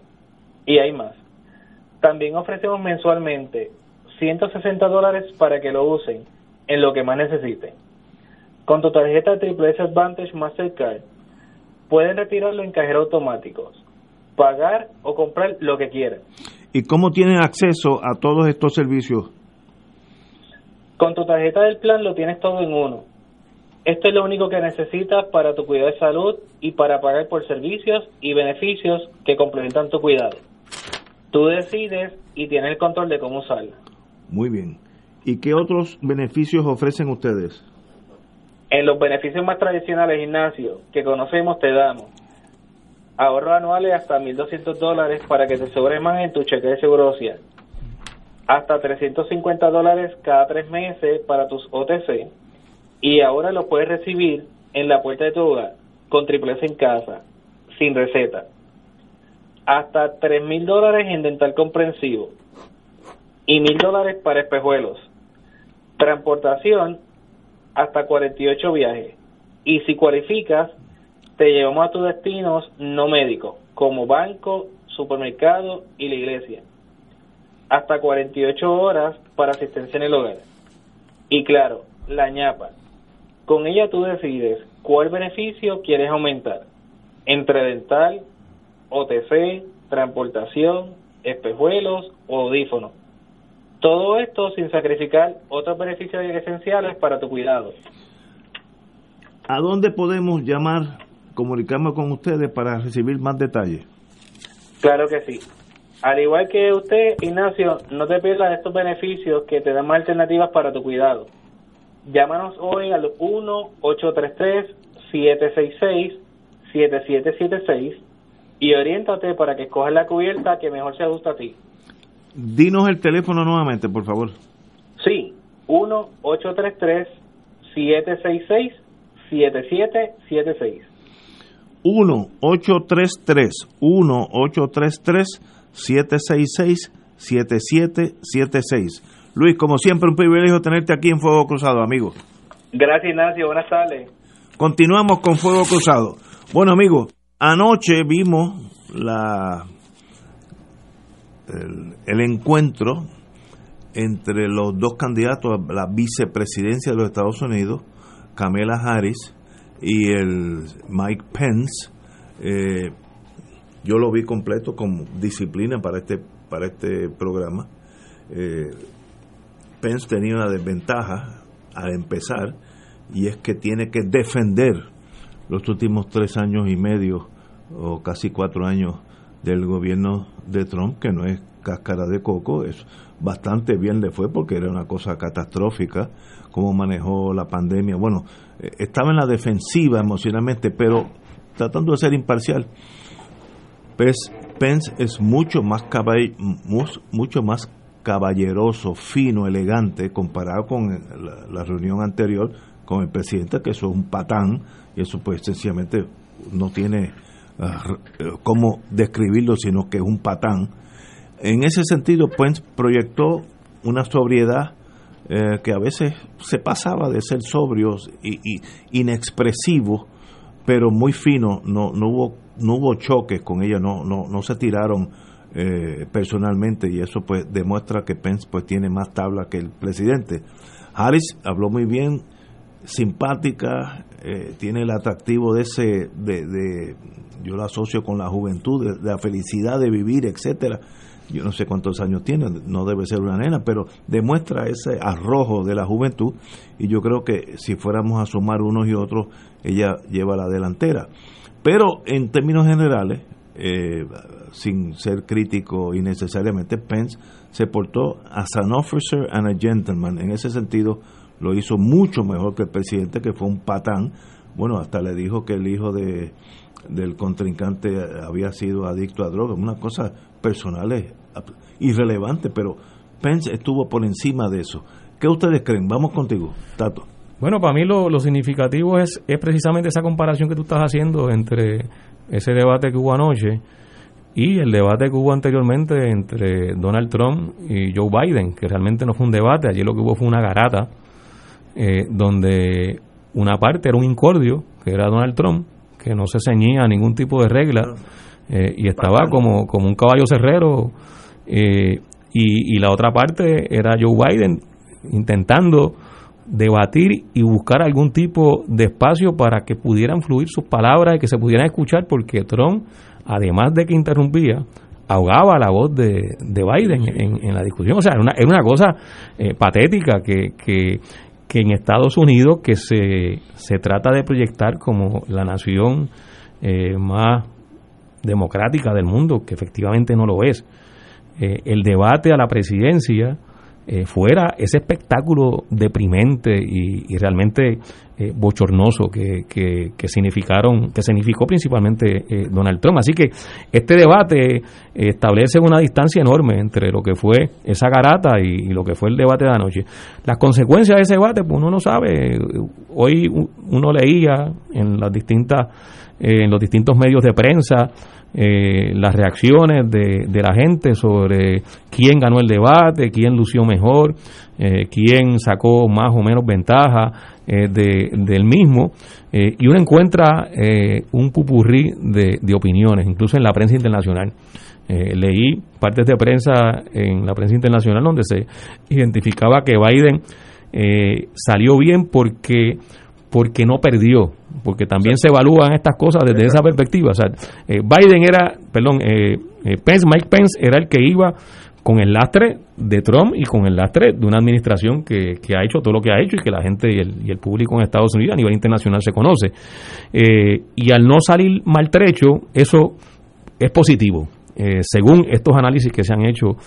Y hay más. También ofrecemos mensualmente 160 dólares para que lo usen en lo que más necesiten. Con tu tarjeta Triple S Advantage Mastercard, pueden retirarlo en cajeros automáticos, pagar o comprar lo que quieran. ¿Y cómo tienen acceso a todos estos servicios? Con tu tarjeta del plan lo tienes todo en uno. Esto es lo único que necesitas para tu cuidado de salud y para pagar por servicios y beneficios que complementan tu cuidado. Tú decides y tienes el control de cómo usarla. Muy bien. ¿Y qué otros beneficios ofrecen ustedes? En los beneficios más tradicionales, Ignacio, que conocemos, te damos ahorros anuales hasta 1.200 dólares para que te sobre más en tu cheque de seguro social. Hasta 350 dólares cada tres meses para tus OTC. Y ahora lo puedes recibir en la puerta de tu hogar, con tripleza en casa, sin receta. Hasta 3.000 dólares en dental comprensivo. Y 1.000 dólares para espejuelos. Transportación hasta 48 viajes. Y si cualificas, te llevamos a tus destinos no médicos, como banco, supermercado y la iglesia. Hasta 48 horas para asistencia en el hogar. Y claro, la ñapa. Con ella tú decides cuál beneficio quieres aumentar. Entre dental, OTC, transportación, espejuelos o audífonos. Todo esto sin sacrificar otros beneficios esenciales para tu cuidado. ¿A dónde podemos llamar, comunicarme con ustedes para recibir más detalles? Claro que sí. Al igual que usted, Ignacio, no te pierdas estos beneficios que te dan más alternativas para tu cuidado. Llámanos hoy al 1-833-766-7776 y oriéntate para que escojas la cubierta que mejor se ajusta a ti. Dinos el teléfono nuevamente, por favor. Sí, 1-833-766-7776. 1-833-1-833-766-7776. Luis, como siempre, un privilegio tenerte aquí en Fuego Cruzado, amigo. Gracias, Ignacio. Buenas tardes. Continuamos con Fuego Cruzado. Bueno, amigos, anoche vimos la el, encuentro entre los dos candidatos a la vicepresidencia de los Estados Unidos, Kamala Harris y el Mike Pence. Eh, yo lo vi completo con disciplina para este para este programa. Eh, Pence tenía una desventaja al empezar y es que tiene que defender los últimos tres años y medio o casi cuatro años del gobierno de Trump, que no es cáscara de coco, es bastante bien le fue porque era una cosa catastrófica, cómo manejó la pandemia. Bueno, eh, estaba en la defensiva emocionalmente, pero tratando de ser imparcial. Pence, Pence es mucho más, caball, mucho más caballeroso, fino, elegante, comparado con la, la, reunión anterior con el presidente, que eso es un patán, y eso pues sencillamente no tiene cómo describirlo, sino que es un patán. En ese sentido, Pence proyectó una sobriedad eh, que a veces se pasaba de ser sobrios y, y inexpresivos, pero muy fino, no, no hubo no hubo choques con ella, no no no se tiraron eh, personalmente y eso pues demuestra que Pence pues tiene más tabla que el presidente. Harris habló muy bien, simpática, eh, tiene el atractivo de ese de, de, yo la asocio con la juventud, de, de la felicidad de vivir, etcétera yo no sé cuántos años tiene, no debe ser una nena, pero demuestra ese arrojo de la juventud y yo creo que si fuéramos a sumar unos y otros, ella lleva la delantera. Pero en términos generales, eh, sin ser crítico innecesariamente, Pence se portó as an officer and a gentleman. En ese sentido, lo hizo mucho mejor que el presidente, que fue un patán. Bueno, hasta le dijo que el hijo de del contrincante había sido adicto a drogas, una cosa personal irrelevante, pero Pence estuvo por encima de eso. ¿Qué ustedes creen? Vamos contigo, Tato. Bueno, para mí lo, lo significativo es, es precisamente esa comparación que tú estás haciendo entre ese debate que hubo anoche y el debate que hubo anteriormente entre Donald Trump y Joe Biden, que realmente no fue un debate, allí lo que hubo fue una garata, eh, donde una parte era un incordio, que era Donald Trump, que no se ceñía a ningún tipo de regla eh, y estaba como, como un caballo cerrero, eh, y, y la otra parte era Joe Biden intentando debatir y buscar algún tipo de espacio para que pudieran fluir sus palabras y que se pudieran escuchar, porque Trump, además de que interrumpía, ahogaba la voz de, de Biden en, en, la discusión. O sea, era una, era una cosa eh, patética que, que, que, en Estados Unidos, que se, se trata de proyectar como la nación eh, más democrática del mundo, que efectivamente no lo es. Eh, el debate a la presidencia eh, fuera ese espectáculo deprimente y, realmente eh, bochornoso que, que, significaron que significó principalmente eh, Donald Trump. Así que este debate establece una distancia enorme entre lo que fue esa garata y, lo que fue el debate de anoche. Las consecuencias de ese debate pues uno no sabe. Hoy uno leía en las distintas en los distintos medios de prensa eh, las reacciones de, la gente sobre quién ganó el debate, quién lució mejor, eh, quién sacó más o menos ventaja eh, del mismo, y uno encuentra un pupurrí de, de, opiniones, incluso en la prensa internacional. leí partes de prensa en la prensa internacional donde se identificaba que Biden salió bien porque porque no perdió, porque también se evalúan estas cosas desde esa perspectiva. O sea, eh, Biden era, perdón, eh, eh, Pence, Mike Pence era el que iba con el lastre de Trump y con el lastre de una administración que, ha hecho todo lo que ha hecho y que la gente y el, y el público en Estados Unidos a nivel internacional se conoce. y al no salir maltrecho, eso es positivo. según estos análisis que se han hecho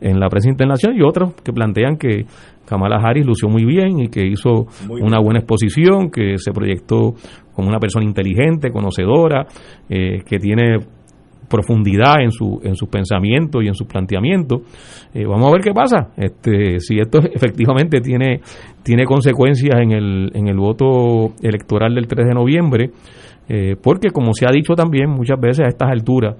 en la prensa internacional y otros que plantean que Kamala Harris lució muy bien y que hizo una buena exposición, que se proyectó como una persona inteligente, conocedora, eh, que tiene profundidad en su en sus pensamientos y en sus planteamientos. Eh, vamos a ver qué pasa. Este, si esto efectivamente tiene tiene consecuencias en el en el voto electoral del 3 de noviembre, eh, porque como se ha dicho también muchas veces a estas alturas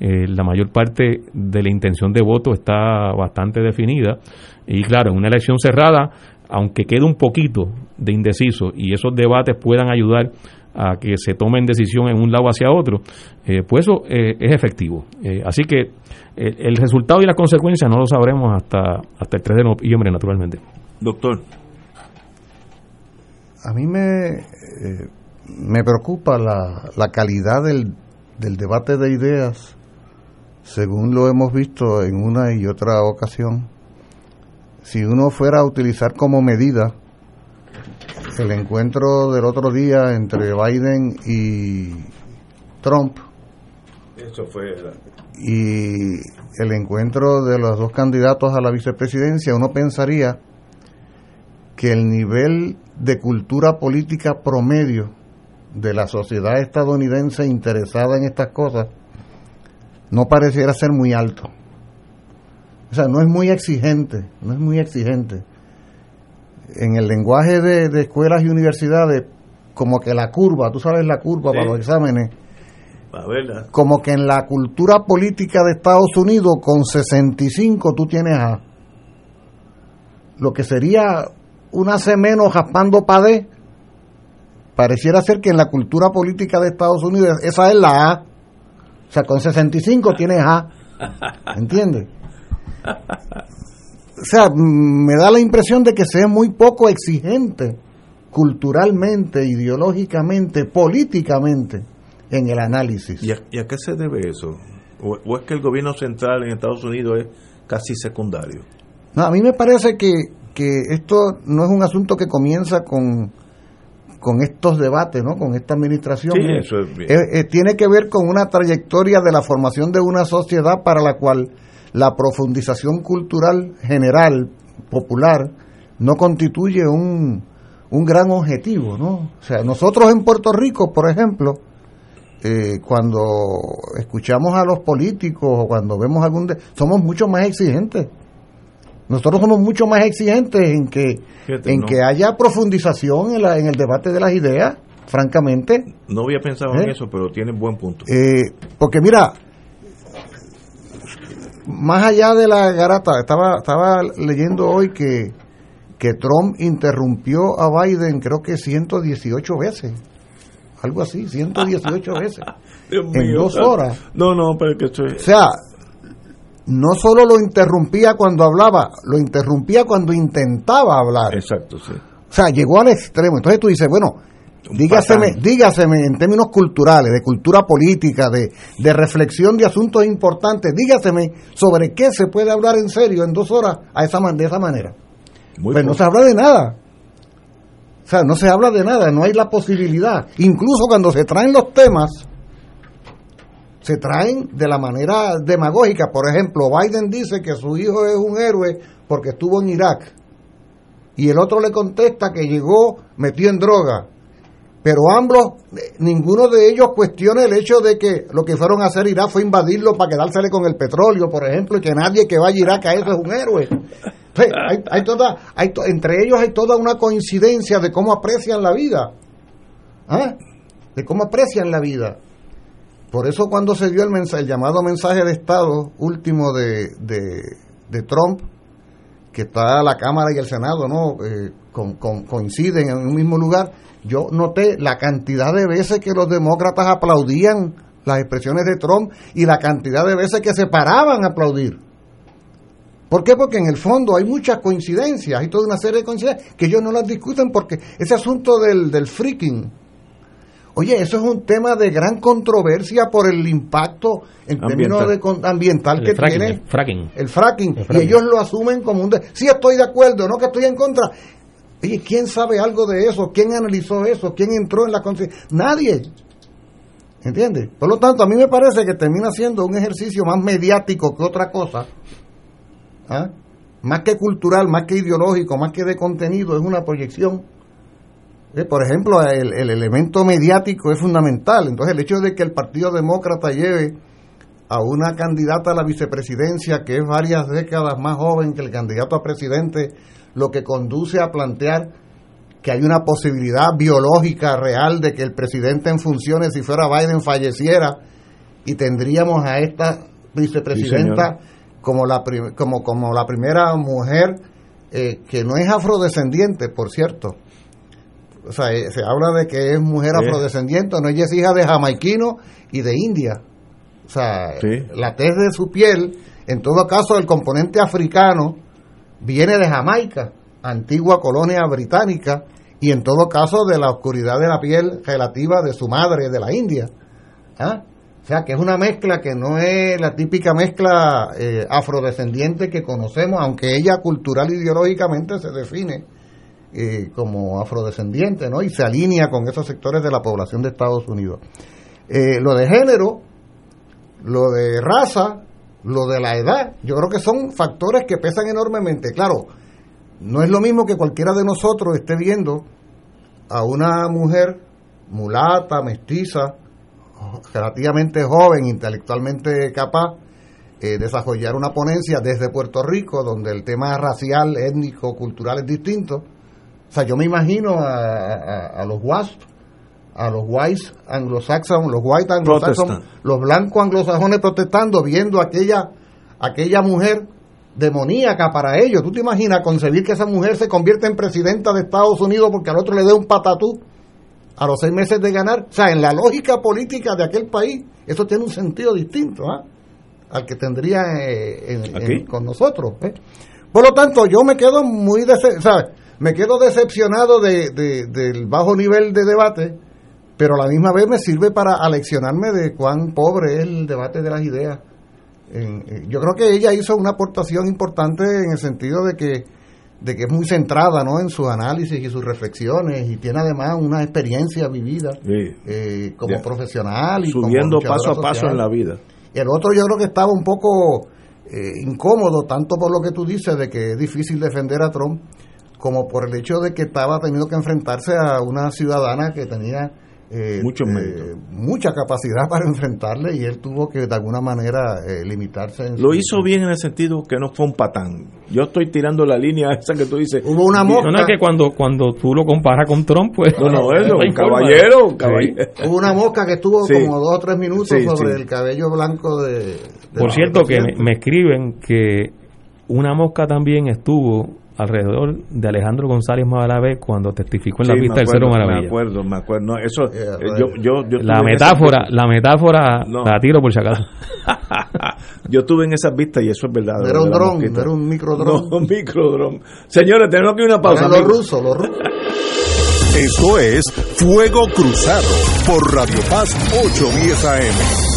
eh, la mayor parte de la intención de voto está bastante definida y claro, en una elección cerrada, aunque quede un poquito de indeciso y esos debates puedan ayudar a que se tomen decisión en un lado hacia otro, eh, pues eso eh, es efectivo. así que el resultado y las consecuencias no lo sabremos hasta, hasta el 3 de noviembre, naturalmente. Doctor. A mí me, me preocupa la, la calidad del, del debate de ideas según lo hemos visto en una y otra ocasión, si uno fuera a utilizar como medida el encuentro del otro día entre Biden y Trump, y el encuentro de los dos candidatos a la vicepresidencia, uno pensaría que el nivel de cultura política promedio de la sociedad estadounidense interesada en estas cosas no pareciera ser muy alto. O sea, no es muy exigente, no es muy exigente. En el lenguaje de, escuelas y universidades, como que la curva, tú sabes la curva para los exámenes, como que en la cultura política de Estados Unidos, con 65 tú tienes A. Lo que sería una C menos jaspando para D, pareciera ser que en la cultura política de Estados Unidos esa es la A o sea, con 65 tienes A. ¿Entiendes? O sea, me da la impresión de que se es muy poco exigente culturalmente, ideológicamente, políticamente en el análisis. ¿Y a, qué se debe eso? ¿O, es que el gobierno central en Estados Unidos es casi secundario? No, a mí me parece que, que esto no es un asunto que comienza con con estos debates, ¿no? con esta administración. eso eh, eh, tiene que ver con una trayectoria de la formación de una sociedad para la cual la profundización cultural general, popular, no constituye un, un gran objetivo. ¿no? O sea, nosotros en Puerto Rico, por ejemplo, eh, cuando escuchamos a los políticos o cuando vemos algún... somos mucho más exigentes. Nosotros somos mucho más exigentes en que, en que haya profundización en, en, el debate de las ideas, francamente. No había pensado en ¿Eh? eso, pero tiene buen punto. Eh, porque mira, más allá de la garata, estaba, estaba leyendo hoy que, que Trump interrumpió a Biden creo que 118 veces. Algo así, 118 veces. en dos horas. No, no, pero que O sea, no solo lo interrumpía cuando hablaba, lo interrumpía cuando intentaba hablar. Exacto, sí. O sea, llegó al extremo. Entonces tú dices, bueno, dígaseme, dígaseme en términos culturales, de cultura política, de, de reflexión de asuntos importantes, dígaseme sobre qué se puede hablar en serio en dos horas a esa, de esa manera. pues no se habla de nada. O sea, no se habla de nada, no hay la posibilidad. Incluso cuando se traen los temas, se traen de la manera demagógica. Por ejemplo, Biden dice que su hijo es un héroe porque estuvo en Irak. Y el otro le contesta que llegó metido en droga. Pero ambos, ninguno de ellos cuestiona el hecho de que lo que fueron a hacer Irak fue invadirlo para quedársele con el petróleo, por ejemplo, y que nadie que vaya a Irak a eso es un héroe. hay, hay toda, hay, entre ellos hay toda una coincidencia de cómo aprecian la vida. ¿Ah? De cómo aprecian la vida. Por eso cuando se dio el, mensaje, el llamado mensaje de Estado último de, de, Trump, que está la Cámara y el Senado, ¿no? Eh, coinciden en un mismo lugar, yo noté la cantidad de veces que los demócratas aplaudían las expresiones de Trump y la cantidad de veces que se paraban a aplaudir. ¿Por qué? Porque en el fondo hay muchas coincidencias, hay toda una serie de coincidencias que ellos no las discuten porque ese asunto del, del freaking, Oye, eso es un tema de gran controversia por el impacto en términos de ambiental que tiene el fracking. el fracking. Y ellos lo asumen como un... De, sí estoy de acuerdo, no que estoy en contra. Oye, ¿quién sabe algo de eso? ¿Quién analizó eso? ¿Quién entró en la conciencia? Nadie. ¿Entiendes? Por lo tanto, a mí me parece que termina siendo un ejercicio más mediático que otra cosa. ¿Ah? Más que cultural, más que ideológico, más que de contenido, es una proyección eh, por ejemplo, el, elemento mediático es fundamental. Entonces, el hecho de que el Partido Demócrata lleve a una candidata a la vicepresidencia que es varias décadas más joven que el candidato a presidente, lo que conduce a plantear que hay una posibilidad biológica real de que el presidente en funciones, si fuera Biden, falleciera y tendríamos a esta vicepresidenta como, la como, como la primera mujer eh, que no es afrodescendiente, por cierto, o sea, eh, se habla de que es mujer afrodescendiente, no ella es hija de jamaiquino y de India. O sea, la tez de su piel, en todo caso, el componente africano viene de Jamaica, antigua colonia británica, y en todo caso de la oscuridad de la piel relativa de su madre, de la India. ¿Ah? O sea, que es una mezcla que no es la típica mezcla eh, afrodescendiente que conocemos, aunque ella cultural e ideológicamente se define eh, como afrodescendiente, ¿no? Y se alinea con esos sectores de la población de Estados Unidos. Eh, lo de género, lo de raza, lo de la edad, yo creo que son factores que pesan enormemente. Claro, no es lo mismo que cualquiera de nosotros esté viendo a una mujer mulata, mestiza, relativamente joven, intelectualmente capaz, eh, desarrollar una ponencia desde Puerto Rico, donde el tema racial, étnico, cultural es distinto, o sea, yo me imagino a, los WASP, a los whites anglosaxones, los white anglosaxones, los blancos anglosajones protestando, viendo aquella, aquella mujer demoníaca para ellos. ¿Tú te imaginas concebir que esa mujer se convierte en presidenta de Estados Unidos porque al otro le dé un patatú a los seis meses de ganar? O sea, en la lógica política de aquel país, eso tiene un sentido distinto ¿ah? al que tendría eh, con nosotros. ¿eh? Por lo tanto, yo me quedo muy... ¿sabes? me quedo decepcionado de, del bajo nivel de debate, pero a la misma vez me sirve para aleccionarme de cuán pobre es el debate de las ideas. Eh, yo creo que ella hizo una aportación importante en el sentido de que de que es muy centrada ¿no? en sus análisis y sus reflexiones y tiene además una experiencia vivida eh, como profesional y subiendo paso a paso en la vida. El otro yo creo que estaba un poco eh, incómodo, tanto por lo que tú dices de que es difícil defender a Trump, como por el hecho de que estaba teniendo que enfrentarse a una ciudadana que tenía eh, eh, mucha capacidad para enfrentarle y él tuvo que de alguna manera eh, limitarse. Lo hizo bien en el sentido que no fue un patán. Yo estoy tirando la línea esa que tú dices. Hubo una mosca. No, es que cuando, cuando tú lo comparas con Trump, pues. No, no, eso, un caballero, Hubo una mosca que estuvo como dos o tres minutos sobre el cabello blanco de. por cierto, que me escriben que una mosca también estuvo alrededor de Alejandro González Malavé cuando testificó en la pista del Cero Maravilla. Me acuerdo, me acuerdo. eso, eh, yo, yo, yo la metáfora, la metáfora la tiro por si acaso. yo estuve en esas vistas y eso es verdad. era un dron, era un microdrón. No, un microdrón. Señores, tenemos aquí una pausa. Los rusos, los rusos. Esto es Fuego Cruzado por Radio Paz 810 AM.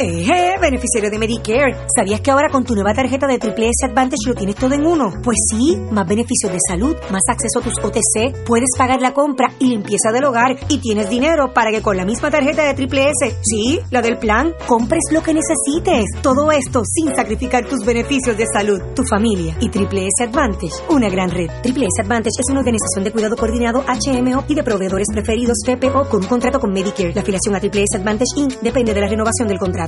Eh, beneficiario de Medicare. ¿Sabías que ahora con tu nueva tarjeta de Triple S Advantage lo tienes todo en uno? Pues sí, más beneficios de salud, más acceso a tus OTC, puedes pagar la compra y limpieza del hogar y tienes dinero para que con la misma tarjeta de Triple S, sí, la del plan, compres lo que necesites. Todo esto sin sacrificar tus beneficios de salud, tu familia y Triple S Advantage, una gran red. Triple S Advantage es una organización de cuidado coordinado HMO y de proveedores preferidos PPO con un contrato con Medicare. La afiliación a Triple S Advantage Inc. depende de la renovación del contrato.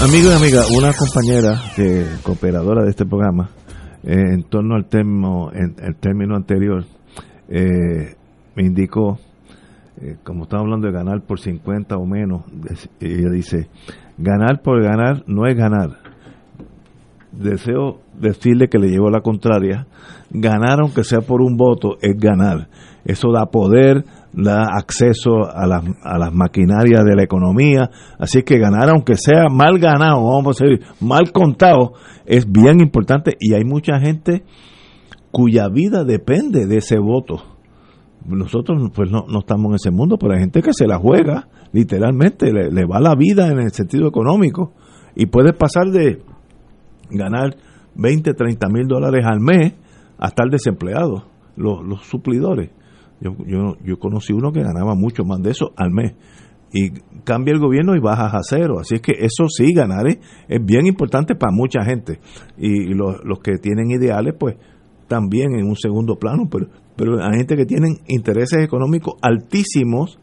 Amigo y amiga, una compañera que, cooperadora de este programa, eh, en torno al término, en, el término anterior, eh, me indicó, eh, como estamos hablando de ganar por 50 o menos, ella dice, ganar por ganar no es ganar. Deseo decirle que le llevo la contraria, ganar aunque sea por un voto es ganar. Eso da poder, da acceso a las, a las maquinarias de la economía. Así que ganar, aunque sea mal ganado, vamos a decir, mal contado, es bien importante y hay mucha gente cuya vida depende de ese voto. Nosotros pues no, no estamos en ese mundo, pero hay gente que se la juega, literalmente, le, le va la vida en el sentido económico y puede pasar de ganar 20, 30 mil dólares al mes a estar desempleado, los, los suplidores. Yo, yo, yo conocí uno que ganaba mucho más de eso al mes. Y cambia el gobierno y bajas a cero. Así es que eso sí, ganar es, bien importante para mucha gente. Y, los, los que tienen ideales, pues también en un segundo plano. Pero, pero hay gente que tienen intereses económicos altísimos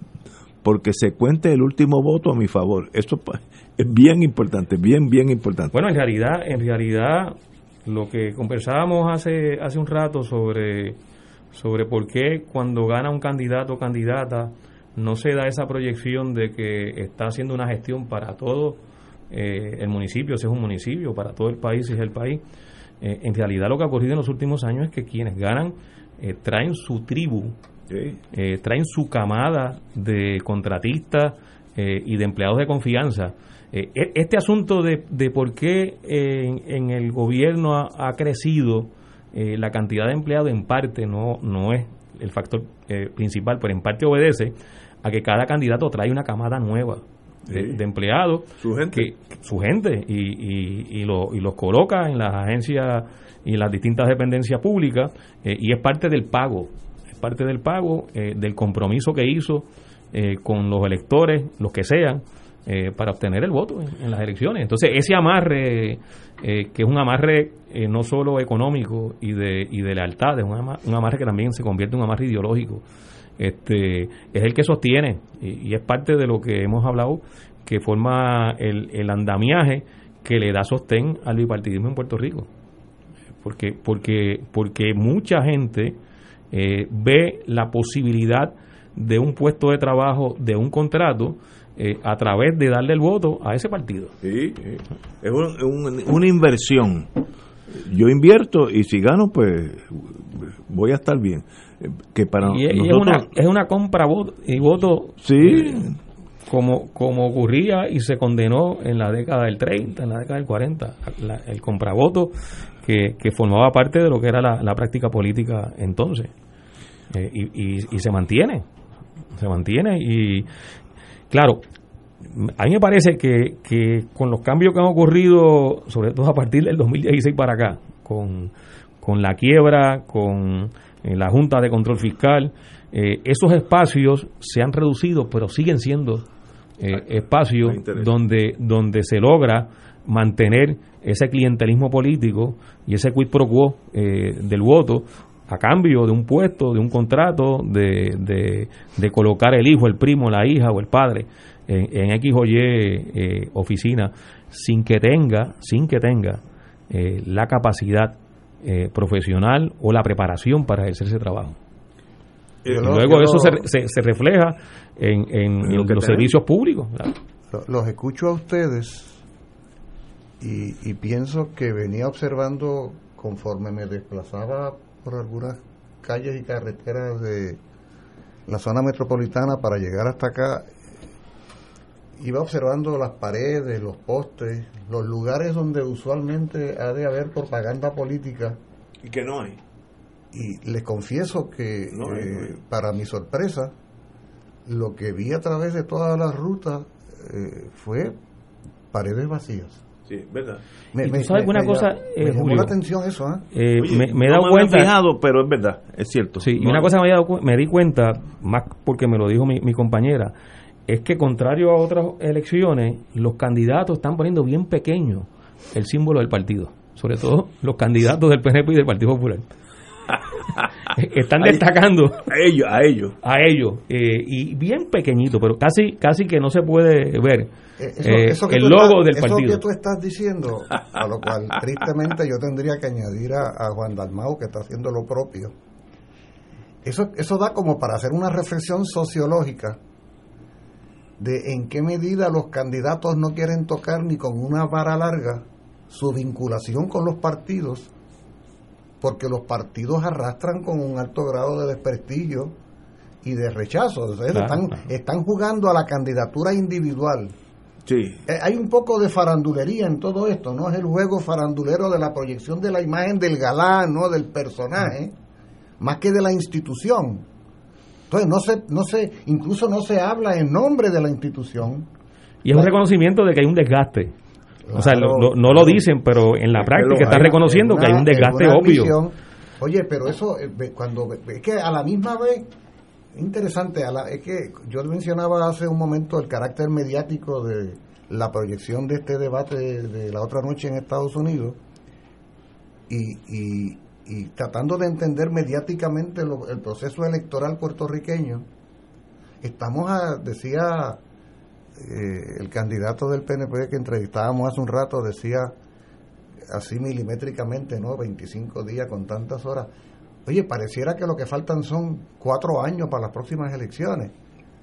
porque se cuente el último voto a mi favor. Esto es bien importante, bien, bien importante. Bueno, en realidad, en realidad, lo que conversábamos hace, hace un rato sobre sobre por qué cuando gana un candidato o candidata no se da esa proyección de que está haciendo una gestión para todo eh, el municipio, si es un municipio, para todo el país, si es el país. Eh, en realidad lo que ha ocurrido en los últimos años es que quienes ganan eh, traen su tribu, traen su camada de contratistas y de empleados de confianza. E, este asunto de, de por qué en, el gobierno ha crecido eh, la cantidad de empleados en parte no, no es el factor eh, principal, pero en parte obedece a que cada candidato trae una camada nueva de, empleados, su gente, que, su gente y, y, y, lo, y los coloca en las agencias y las distintas dependencias públicas eh, y es parte del pago, es parte del pago, del compromiso que hizo con los electores, los que sean, eh, para obtener el voto en, las elecciones. Entonces, ese amarre, eh, que es un amarre eh, no solo económico y de, y de lealtad, es un un amarre que también se convierte en un amarre ideológico, este, es el que sostiene y, es parte de lo que hemos hablado, que forma el, el andamiaje que le da sostén al bipartidismo en Puerto Rico. Porque, porque, porque mucha gente ve la posibilidad de un puesto de trabajo, de un contrato, eh, a través de darle el voto a ese partido. Sí, es una inversión. Yo invierto y si gano, pues voy a estar bien. Que para y, es, una, es una compra voto, y voto sí. Eh, como, como ocurría y se condenó en la década del 30, en la década del 40, la- el compravota que, que formaba parte de lo que era la, la práctica política entonces. Eh, y, y- y se mantiene, se mantiene y claro, a mí me parece que, que con los cambios que han ocurrido, sobre todo a partir del 2016 para acá, con, con la quiebra, con eh, la Junta de Control Fiscal, eh, esos espacios se han reducido, pero siguen siendo eh, espacios donde, donde se logra mantener ese clientelismo político y ese quid pro quo eh, del voto a cambio de un puesto, de un contrato, de, de, de colocar el hijo, el primo, la hija o el padre en, en X o Y eh, oficina sin que tenga, sin que tenga eh, la capacidad eh, profesional o la preparación para ejercer ese trabajo. Y luego eso se, se, se refleja en, en- En lo que los servicios públicos. claro. Lo- Los escucho a ustedes y, y pienso que venía observando conforme me desplazaba por algunas calles y carreteras de la zona metropolitana para llegar hasta acá. Iba observando las paredes, los postes, los lugares donde usualmente ha de haber propaganda política Y que no hay. y les confieso que No hay, no eh, para mi sorpresa lo que vi a través de todas las rutas eh, fue paredes vacías Sí, verdad. me, Y tú me- sabes me- una me cosa, eh, me llamó Julio, la atención eso. Eh, Oye, me, me he no dado me había cuenta. fijado, pero es verdad, es cierto. Sí, y No, una cosa que me, dado me di cuenta, más porque me lo dijo mi, mi compañera, es que contrario a otras elecciones, los candidatos están poniendo bien pequeño el símbolo del partido, sobre todo los candidatos del PNP y del Partido Popular. Están destacando a ellos, a ellos. a ellos eh, y bien pequeñito, pero casi casi que no se puede ver Eh, eso- eh, eso que el logo estás- del eso partido. que tú estás diciendo a lo cual tristemente yo tendría que añadir a, a Juan Dalmau que está haciendo lo propio eso, eso da como para hacer una reflexión sociológica de en qué medida los candidatos no quieren tocar ni con una vara larga su vinculación con los partidos, porque los partidos arrastran con un alto grado de desprestigio y de rechazo. Claro, están, claro. están jugando a la candidatura individual. Sí. Eh, hay un poco de farandulería en todo esto, ¿no? Es el juego farandulero de la proyección de la imagen del galán, ¿no? Del personaje, más que de la institución. Entonces, no se, no se, incluso no se habla en nombre de la institución. Y es un reconocimiento de que hay un desgaste. O sea, lo- lo- no lo dicen, pero en la práctica están reconociendo que hay un desgaste obvio. Oye, pero eso, eh, cuando es que a la misma vez, interesante, a la, es que yo mencionaba hace un momento el carácter mediático de la proyección de este debate de, de la otra noche en Estados Unidos y, y, y tratando de entender mediáticamente lo- el proceso electoral puertorriqueño. Estamos, a, decía eh, el candidato del PNP que entrevistábamos hace un rato, decía así milimétricamente, ¿no? 25 días con tantas horas. Oye, pareciera que lo que faltan son cuatro años para las próximas elecciones,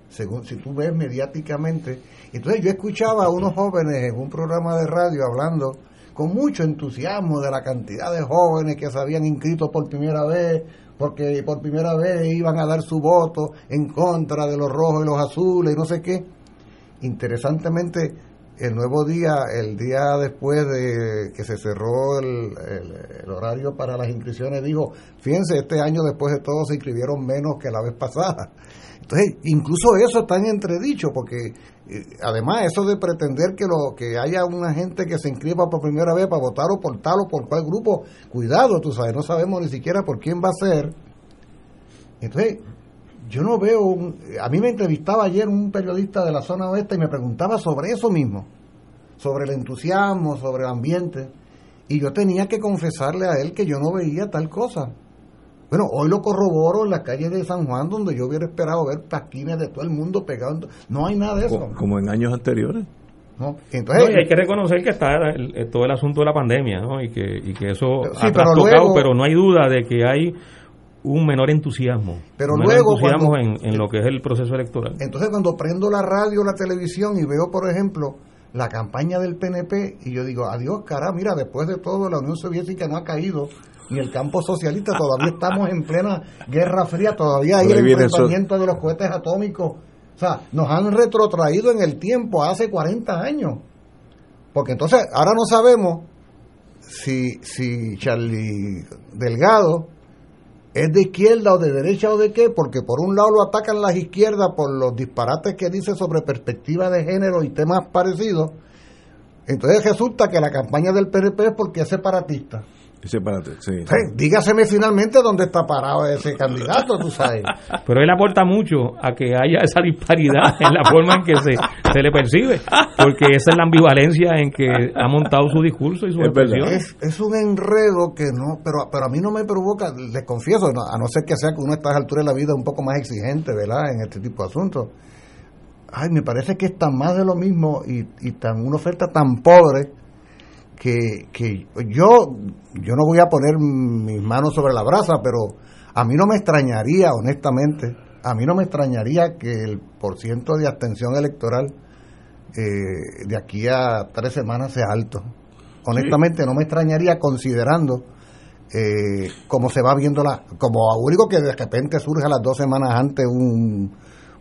según si tú ves mediáticamente. Entonces yo escuchaba a unos jóvenes en un programa de radio hablando con mucho entusiasmo de la cantidad de jóvenes que se habían inscrito por primera vez, porque por primera vez iban a dar su voto en contra de los rojos y los azules y no sé qué. Interesantemente, el nuevo día, el día después de que se cerró el, horario para las inscripciones, dijo, fíjense, este año después de todo se inscribieron menos que la vez pasada. Entonces, incluso eso está en entredicho, porque eh, además eso de pretender que lo que haya una gente que se inscriba por primera vez para votar o por tal o por cual grupo, cuidado, tú sabes, no sabemos ni siquiera por quién va a ser. Entonces, yo no veo, un- a mí me entrevistaba ayer un periodista de la zona oeste y me preguntaba sobre eso mismo, sobre el entusiasmo, sobre el ambiente, y yo tenía que confesarle a él que yo no veía tal cosa. Bueno, hoy lo corroboro en la calle de San Juan, donde yo hubiera esperado ver pasquines de todo el mundo pegando. No hay nada de eso. Co- Como en años anteriores. ¿no? Entonces, No, y hay que reconocer que está el- el- todo el asunto de la pandemia, ¿no? Y que, y que eso Sí, ha pero luego- pero no hay duda de que hay un menor entusiasmo. Pero menor luego entusiasmo cuando- en, en lo que es el proceso electoral. Entonces cuando prendo la radio, la televisión y veo, por ejemplo, la campaña del PNP y yo digo, adiós, cara, mira, después de todo la Unión Soviética no ha caído, ni el campo socialista, todavía estamos en plena Guerra Fría, todavía hay el eso. enfrentamiento de los cohetes atómicos. O sea, nos han retrotraído en el tiempo hace 40 años. Porque entonces ahora no sabemos si, si Charlie Delgado es de izquierda o de derecha o de qué, porque por un lado lo atacan las izquierdas por los disparates que dice sobre perspectiva de género y temas parecidos. Entonces resulta que la campaña del PNP es porque es separatista. Sí. Sí, dígaseme finalmente dónde está parado ese candidato, tú sabes. Pero él aporta mucho a que haya esa disparidad en la forma en que se, se le percibe, porque esa es la ambivalencia en que ha montado su discurso y su expresión. Es, es un enredo que no, pero, pero a mí no me provoca, les confieso, no, a no ser que sea que uno a estas alturas de la vida un poco más exigente, ¿verdad?, en este tipo de asuntos. Ay, me parece que es tan más de lo mismo y, y tan una oferta tan pobre que, que yo, yo no voy a poner mis manos sobre la brasa, pero a mí no me extrañaría, honestamente, a mí no me extrañaría que el porciento de abstención electoral eh, de aquí a tres semanas sea alto. Honestamente, no me extrañaría considerando eh, cómo se va viendo la. Como único que de repente surge a las dos semanas antes un,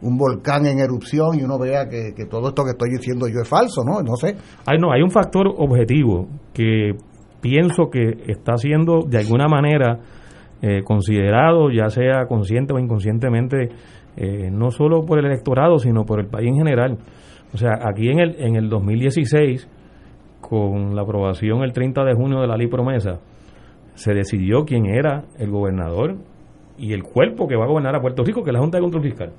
un volcán en erupción y uno vea que, todo esto que estoy diciendo yo es falso, ¿no? No sé. Hay, no, hay un factor objetivo que pienso que está siendo de alguna manera eh, considerado, ya sea consciente o inconscientemente, eh, no solo por el electorado, sino por el país en general. O sea, aquí en el, en el 2016, con la aprobación el 30 de junio de la ley promesa, se decidió quién era el gobernador y el cuerpo que va a gobernar a Puerto Rico, que es la Junta de Control Fiscal.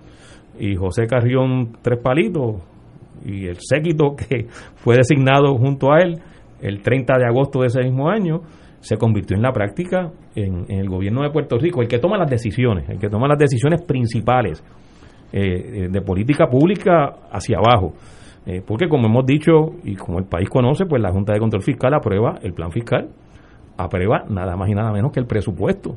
Y José Carrión Tres Palitos y el séquito que fue designado junto a él el 30 de agosto de ese mismo año, se convirtió en la práctica en, el gobierno de Puerto Rico, el que toma las decisiones, el que toma las decisiones principales eh, de política pública hacia abajo. Eh, porque como hemos dicho y como el país conoce, pues la Junta de Control Fiscal aprueba el plan fiscal, aprueba nada más y nada menos que el presupuesto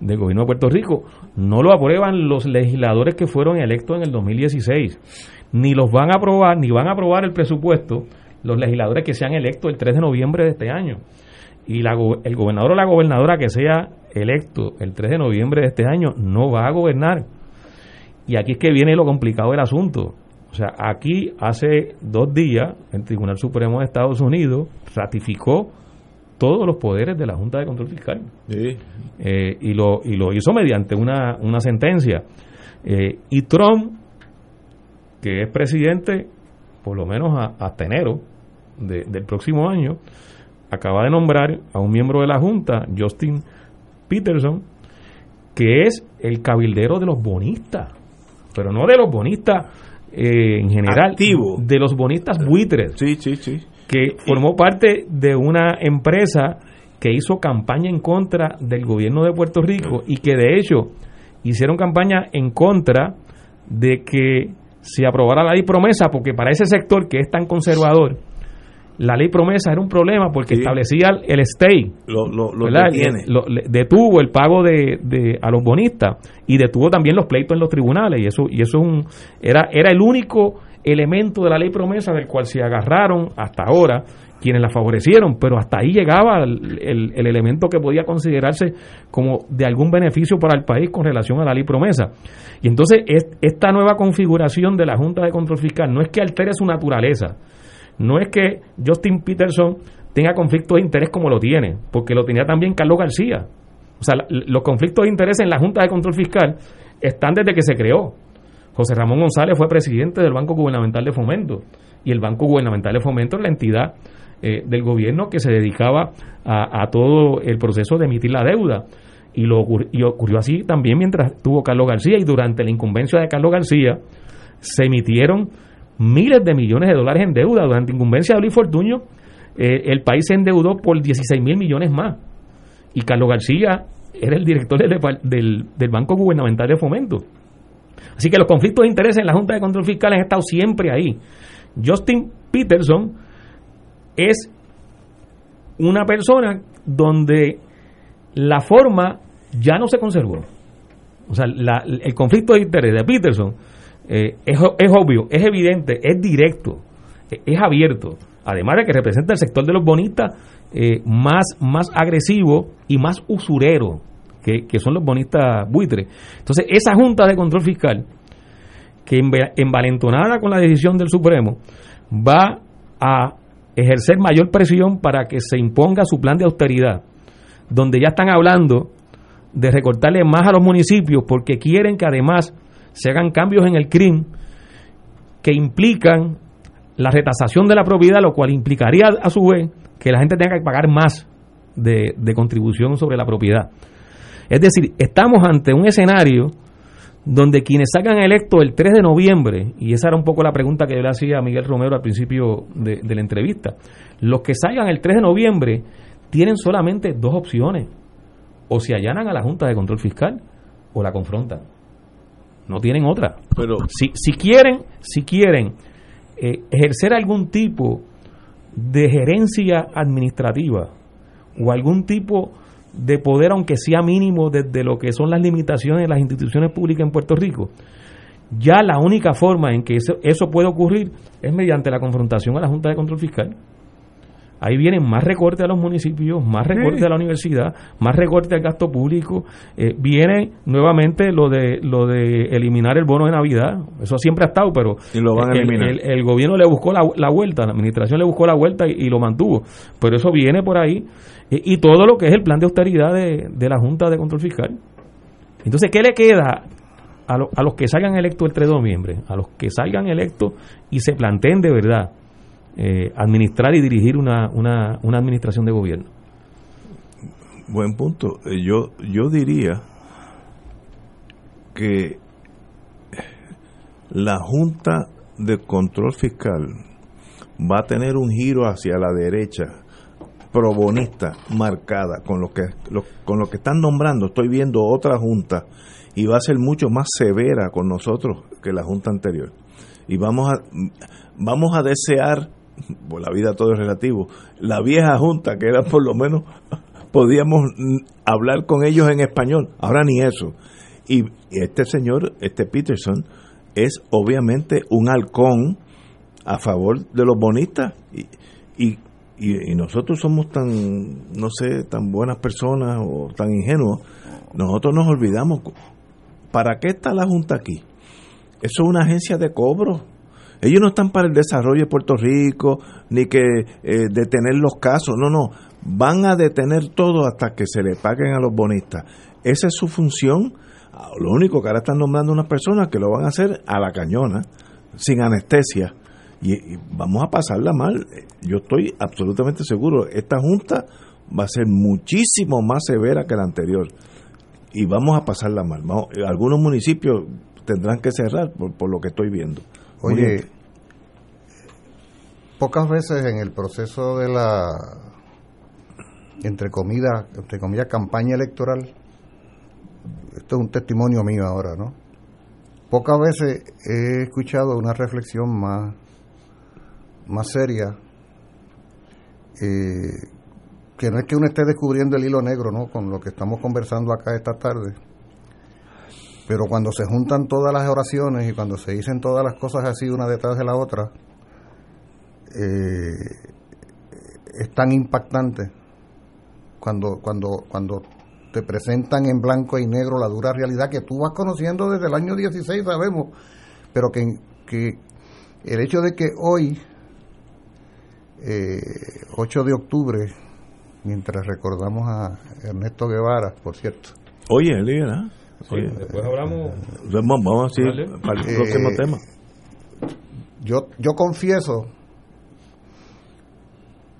del gobierno de Puerto Rico. No lo aprueban los legisladores que fueron electos en el 2016, ni los van a aprobar, ni van a aprobar el presupuesto los legisladores que sean electos el 3 de noviembre de este año. Y la, el gobernador o la gobernadora que sea electo el 3 de noviembre de este año no va a gobernar. Y aquí es que viene lo complicado del asunto. O sea, aquí hace dos días el Tribunal Supremo de Estados Unidos ratificó todos los poderes de la Junta de Control Fiscal. Eh, y, lo, y lo hizo mediante una, una sentencia. Eh, y Trump, que es presidente por lo menos hasta enero del próximo año, acaba de nombrar a un miembro de la Junta, Justin Peterson, que es el cabildero de los bonistas, pero no de los bonistas eh, en general, Activo. de los bonistas buitres, sí, sí, sí. Que formó parte de una empresa que hizo campaña en contra del gobierno de Puerto Rico y que de hecho hicieron campaña en contra de que se aprobara la ley promesa, porque para ese sector que es tan conservador, la ley promesa era un problema porque establecía el stay, lo, lo, detuvo el pago de, de- a los bonistas y detuvo también los pleitos en los tribunales y eso y eso es un, era era el único elemento de la ley promesa del cual se agarraron hasta ahora quienes la favorecieron, pero hasta ahí llegaba el, el- el elemento que podía considerarse como de algún beneficio para el país con relación a la ley promesa. Y entonces es- esta nueva configuración de la Junta de Control Fiscal no es que altere su naturaleza, no es que Justin Peterson tenga conflictos de interés como lo tiene, porque lo tenía también Carlos García. O sea, la- los conflictos de interés en la Junta de Control Fiscal están desde que se creó. José Ramón González fue presidente del Banco Gubernamental de Fomento y el Banco Gubernamental de Fomento es la entidad eh, del gobierno que se dedicaba a, todo el proceso de emitir la deuda. Y, lo, ocurrió así también mientras tuvo Carlos García y durante la incumbencia de Carlos García se emitieron miles de millones de dólares en deuda. Durante la incumbencia de Luis Fortuño, eh, el país se endeudó por 16 mil millones más. Y Carlos García era el director del, del Banco Gubernamental de Fomento. Así que los conflictos de interés en la Junta de Control Fiscal han estado siempre ahí. Justin Peterson es una persona donde la forma ya no se conservó. O sea, el conflicto de interés de Peterson eh, es, obvio, es evidente, es directo, eh, es abierto. Además de que representa el sector de los bonistas eh, más, más agresivo y más usurero, que, son los bonistas buitres. Entonces, esa Junta de Control Fiscal que envalentonada con la decisión del Supremo va a ejercer mayor presión para que se imponga su plan de austeridad, donde ya están hablando de recortarle más a los municipios porque quieren que además se hagan cambios en el CRIM que implican la retasación de la propiedad, lo cual implicaría a su vez que la gente tenga que pagar más de, de contribución sobre la propiedad. Es decir, estamos ante un escenario donde quienes salgan electos el 3 de noviembre, y esa era un poco la pregunta que yo le hacía a Miguel Romero al principio de, la entrevista, los que salgan el 3 de noviembre tienen solamente dos opciones, o se allanan a la Junta de Control Fiscal o la confrontan. No tienen otra. Pero si, si quieren, si quieren eh, ejercer algún tipo de gerencia administrativa o algún tipo de poder, aunque sea mínimo, desde lo que son las limitaciones de las instituciones públicas en Puerto Rico, ya la única forma en que eso, eso puede ocurrir es mediante la confrontación a la Junta de Control Fiscal. Ahí vienen más recortes a los municipios, más recortes a la universidad, más recortes al gasto público. Eh, viene nuevamente lo de lo de eliminar el bono de Navidad. Eso siempre ha estado, pero el, gobierno le buscó la, vuelta, la administración le buscó la vuelta y, lo mantuvo. Pero eso viene por ahí. y todo lo que es el plan de austeridad de, de la Junta de Control Fiscal. Entonces, ¿qué le queda a, a los que salgan electos el 3 de noviembre? A los que salgan electos y se planteen de verdad eh, administrar y dirigir una, una, una, administración de gobierno. Buen punto. Eh, yo, yo diría que la Junta de Control Fiscal va a tener un giro hacia la derecha probonista marcada con lo que con lo que están nombrando estoy viendo otra junta y va a ser mucho más severa con nosotros que la junta anterior y vamos a vamos a desear pues la vida todo es relativo, la vieja junta, que era por lo menos, podíamos hablar con ellos en español, ahora ni eso. Y este señor, este Peterson, es obviamente un halcón a favor de los bonistas. Y, y, y, nosotros somos tan, no sé, tan buenas personas o tan ingenuos, nosotros nos olvidamos, ¿para qué está la Junta aquí? Eso es una agencia de cobro ellos no están para el desarrollo de Puerto Rico, ni que eh, detener los casos, no, no, van a detener todo hasta que se le paguen a los bonistas. Esa es su función. Ah, lo único que ahora están nombrando unas personas que lo van a hacer a la cañona, sin anestesia. Y, y, vamos a pasarla mal. Yo estoy absolutamente seguro. Esta junta va a ser muchísimo más severa que la anterior. Y vamos a pasarla mal. algunos municipios tendrán que cerrar por, por lo que estoy viendo. Oye, pocas veces en el proceso de la entre comillas, entre campaña electoral, esto es un testimonio mío ahora, ¿no? Pocas veces he escuchado una reflexión más, más seria, eh, que no es que uno esté descubriendo el hilo negro, ¿no? Con lo que estamos conversando acá esta tarde, pero cuando se juntan todas las oraciones y cuando se dicen todas las cosas así una detrás de la otra, eh, es tan impactante cuando, cuando, cuando te presentan en blanco y negro la dura realidad que tú vas conociendo desde el año 16, sabemos, pero que, que el hecho de que hoy, eh, 8 de octubre, mientras recordamos a Ernesto Guevara, por cierto. Oye, Elena después hablamos. Vamos, a para el próximo eh, tema. Yo, yo confieso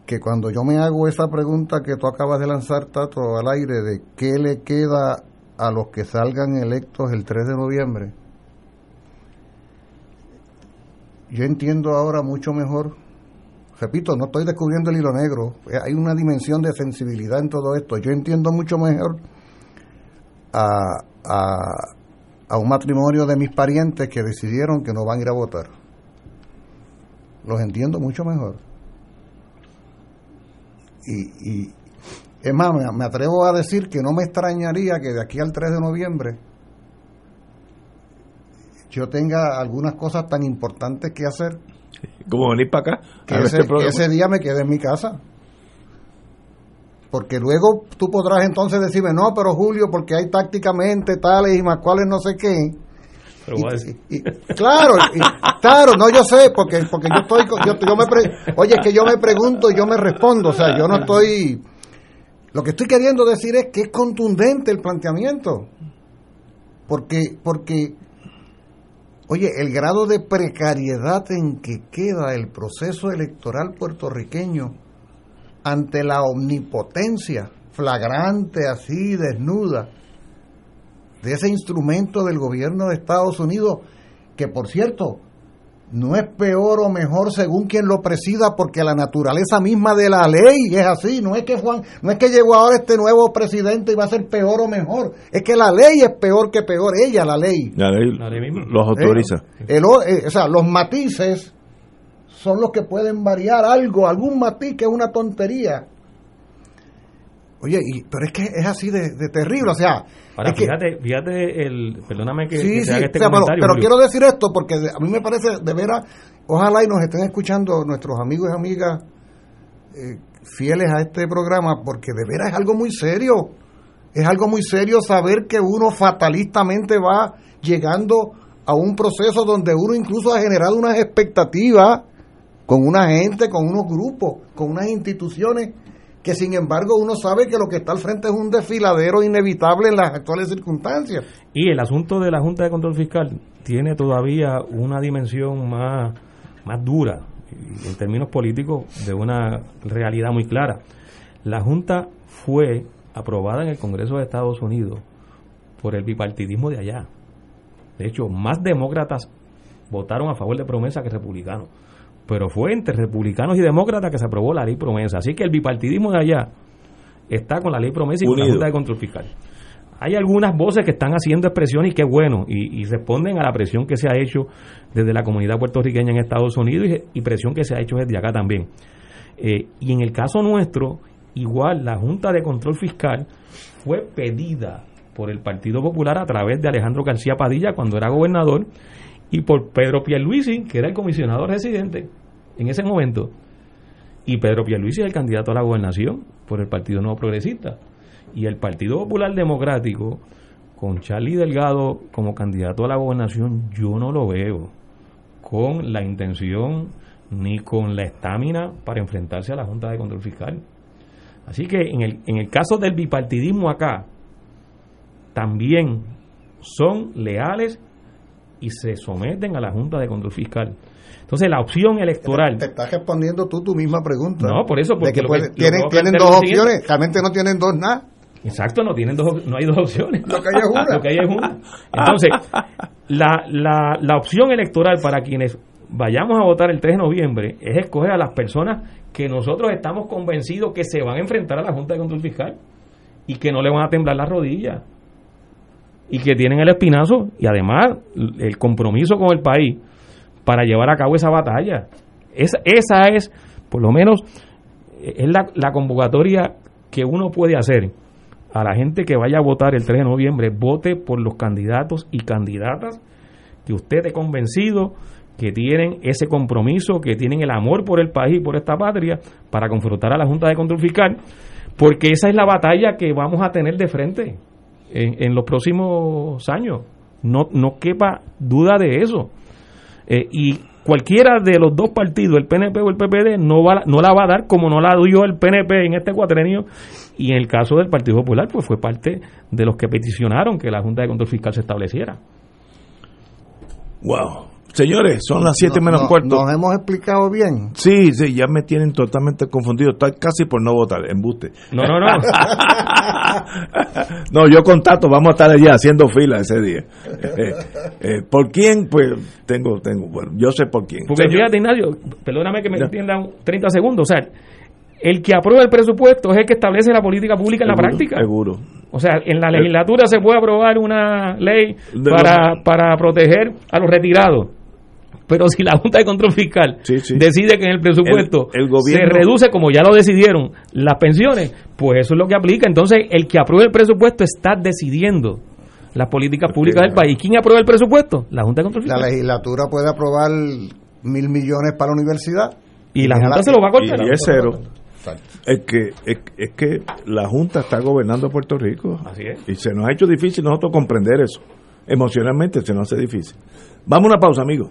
que cuando yo me hago esa pregunta que tú acabas de lanzar, Tato, al aire, de qué le queda a los que salgan electos el 3 de noviembre, yo entiendo ahora mucho mejor, repito, no estoy descubriendo el hilo negro, hay una dimensión de sensibilidad en todo esto, yo entiendo mucho mejor a, a, un matrimonio de mis parientes que decidieron que no van a ir a votar. Los entiendo mucho mejor. Y, y es más, me, atrevo a decir que no me extrañaría que de aquí al 3 de noviembre yo tenga algunas cosas tan importantes que hacer. Como venir para acá. Que ese, que ese día me quede en mi casa porque luego tú podrás entonces decirme, no, pero Julio, porque hay tácticamente tales y más cuales no sé qué. Claro, claro, no yo sé, porque porque yo estoy, yo, yo me oye, es que yo me pregunto y yo me respondo, o sea, yo no estoy, lo que estoy queriendo decir es que es contundente el planteamiento, porque, porque, oye, el grado de precariedad en que queda el proceso electoral puertorriqueño ante la omnipotencia flagrante, así, desnuda, de ese instrumento del gobierno de Estados Unidos, que por cierto, no es peor o mejor según quien lo presida, porque la naturaleza misma de la ley es así. No es que Juan, no es que llegó ahora este nuevo presidente y va a ser peor o mejor. Es que la ley es peor que peor. Ella, la ley. La ley, los autoriza. Eh, o sea, los matices son los que pueden variar algo, algún matiz que es una tontería. Oye, y, pero es que es así de, terrible, o sea... Ahora, fíjate, fíjate el... Perdóname que, sí, este pero, quiero decir esto porque a mí me parece, de veras, ojalá y nos estén escuchando nuestros amigos y amigas eh, fieles a este programa, porque de veras es algo muy serio. Es algo muy serio saber que uno fatalistamente va llegando a un proceso donde uno incluso ha generado unas expectativas con una gente, con unos grupos, con unas instituciones que sin embargo uno sabe que lo que está al frente es un desfiladero inevitable en las actuales circunstancias. Y el asunto de la Junta de Control Fiscal tiene todavía una dimensión más, más dura en términos políticos de una realidad muy clara. La Junta fue aprobada en el Congreso de Estados Unidos por el bipartidismo de allá. De hecho, más demócratas votaron a favor de promesa que republicanos pero fue entre republicanos y demócratas que se aprobó la ley promesa. Así que el bipartidismo de allá está con la ley promesa y con la Junta de Control Fiscal. Hay algunas voces que están haciendo expresión y qué bueno, y, responden a la presión que se ha hecho desde la comunidad puertorriqueña en Estados Unidos y, presión que se ha hecho desde acá también. Eh, y en el caso nuestro, igual la Junta de Control Fiscal fue pedida por el Partido Popular a través de Alejandro García Padilla cuando era gobernador y por Pedro Pierluisi, que era el comisionado residente en ese momento. Y Pedro Pierluisi es el candidato a la gobernación por el Partido Nuevo Progresista. Y el Partido Popular Democrático, con Charlie Delgado como candidato a la gobernación, yo no lo veo con la intención ni con la estamina para enfrentarse a la Junta de Control Fiscal. Así que en el, en el caso del bipartidismo acá, también son leales y se someten a la Junta de Control Fiscal. Entonces, la opción electoral. Te, estás respondiendo tú tu misma pregunta. No, por eso. Porque tienen, tienen dos opciones, realmente no tienen dos nada. Exacto, no tienen dos, no hay dos opciones. Lo que hay es una. Lo que hay es una. Entonces, la, la, la opción electoral para quienes vayamos a votar el 3 de noviembre es escoger a las personas que nosotros estamos convencidos que se van a enfrentar a la Junta de Control Fiscal y que no le van a temblar las rodillas y que tienen el espinazo y además el compromiso con el país para llevar a cabo esa batalla. Esa, esa es, por lo menos, es la, la convocatoria que uno puede hacer a la gente que vaya a votar el 3 de noviembre, vote por los candidatos y candidatas que usted esté convencido que tienen ese compromiso, que tienen el amor por el país y por esta patria para confrontar a la Junta de Control Fiscal, porque esa es la batalla que vamos a tener de frente en, los próximos años. No, no quepa duda de eso. Eh, y cualquiera de los dos partidos, el PNP o el PPD, no, va, no la va a dar como no la dio el PNP en este cuatrenio. Y en el caso del Partido Popular, pues fue parte de los que peticionaron que la Junta de Control Fiscal se estableciera. Wow. Señores, son las 7 menos cuarto. ¿Nos hemos explicado bien? Sí, sí, ya me tienen totalmente confundido. Estoy casi por no votar, embuste. No, no, no. no, yo contacto, vamos a estar allá haciendo fila ese día. Eh, eh, ¿Por quién? Pues tengo, tengo, bueno, yo sé por quién. Porque fíjate, Ignacio, perdóname que me entiendan 30 segundos, o sea, el que aprueba el presupuesto es el que establece la política pública en la práctica. Seguro. O sea, en la legislatura se puede aprobar una ley para, para proteger a los retirados pero si la Junta de Control Fiscal decide que en el presupuesto se reduce, como ya lo decidieron, las pensiones, pues eso es lo que aplica. Entonces, el que apruebe el presupuesto está decidiendo las políticas públicas del país. ¿Quién aprueba el presupuesto? La Junta de Control Fiscal. La legislatura puede aprobar mil millones para la universidad. Y la Junta se lo va a cortar. Y, es cero. Es que, es, que la Junta está gobernando Puerto Rico. Así es. Y se nos ha hecho difícil nosotros comprender eso. emocionalmente se nos hace difícil. Vamos a una pausa, amigos.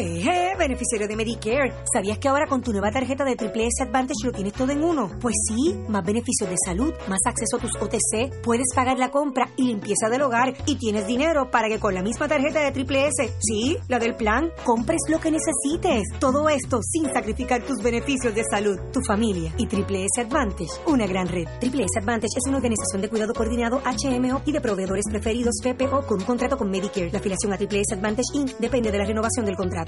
Eh, beneficiario de Medicare. ¿Sabías que ahora con tu nueva tarjeta de Triple S Advantage lo tienes todo en uno? Pues sí, más beneficios de salud, más acceso a tus OTC, puedes pagar la compra y limpieza del hogar y tienes dinero para que con la misma tarjeta de Triple S, sí, la del plan, compres lo que necesites. Todo esto sin sacrificar tus beneficios de salud, tu familia y Triple S Advantage, una gran red. Triple S Advantage es una organización de cuidado coordinado HMO y de proveedores preferidos PPO con un contrato con Medicare. La afiliación a Triple S Advantage Inc. depende de la renovación del contrato.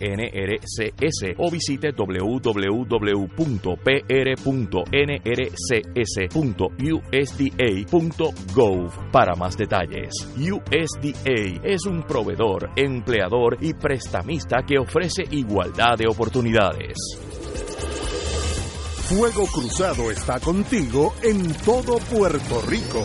NRCS o visite www.pr.nrcs.usda.gov para más detalles. USDA es un proveedor, empleador y prestamista que ofrece igualdad de oportunidades. Fuego Cruzado está contigo en todo Puerto Rico.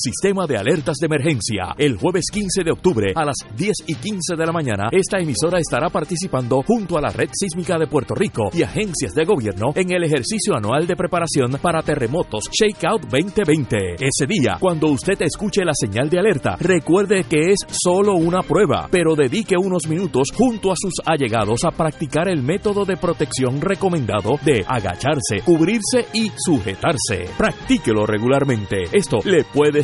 Sistema de Alertas de Emergencia. El jueves 15 de octubre a las 10 y 15 de la mañana, esta emisora estará participando junto a la Red Sísmica de Puerto Rico y agencias de gobierno en el ejercicio anual de preparación para terremotos Shakeout 2020. Ese día, cuando usted escuche la señal de alerta, recuerde que es solo una prueba, pero dedique unos minutos junto a sus allegados a practicar el método de protección recomendado de agacharse, cubrirse y sujetarse. Practíquelo regularmente. Esto le puede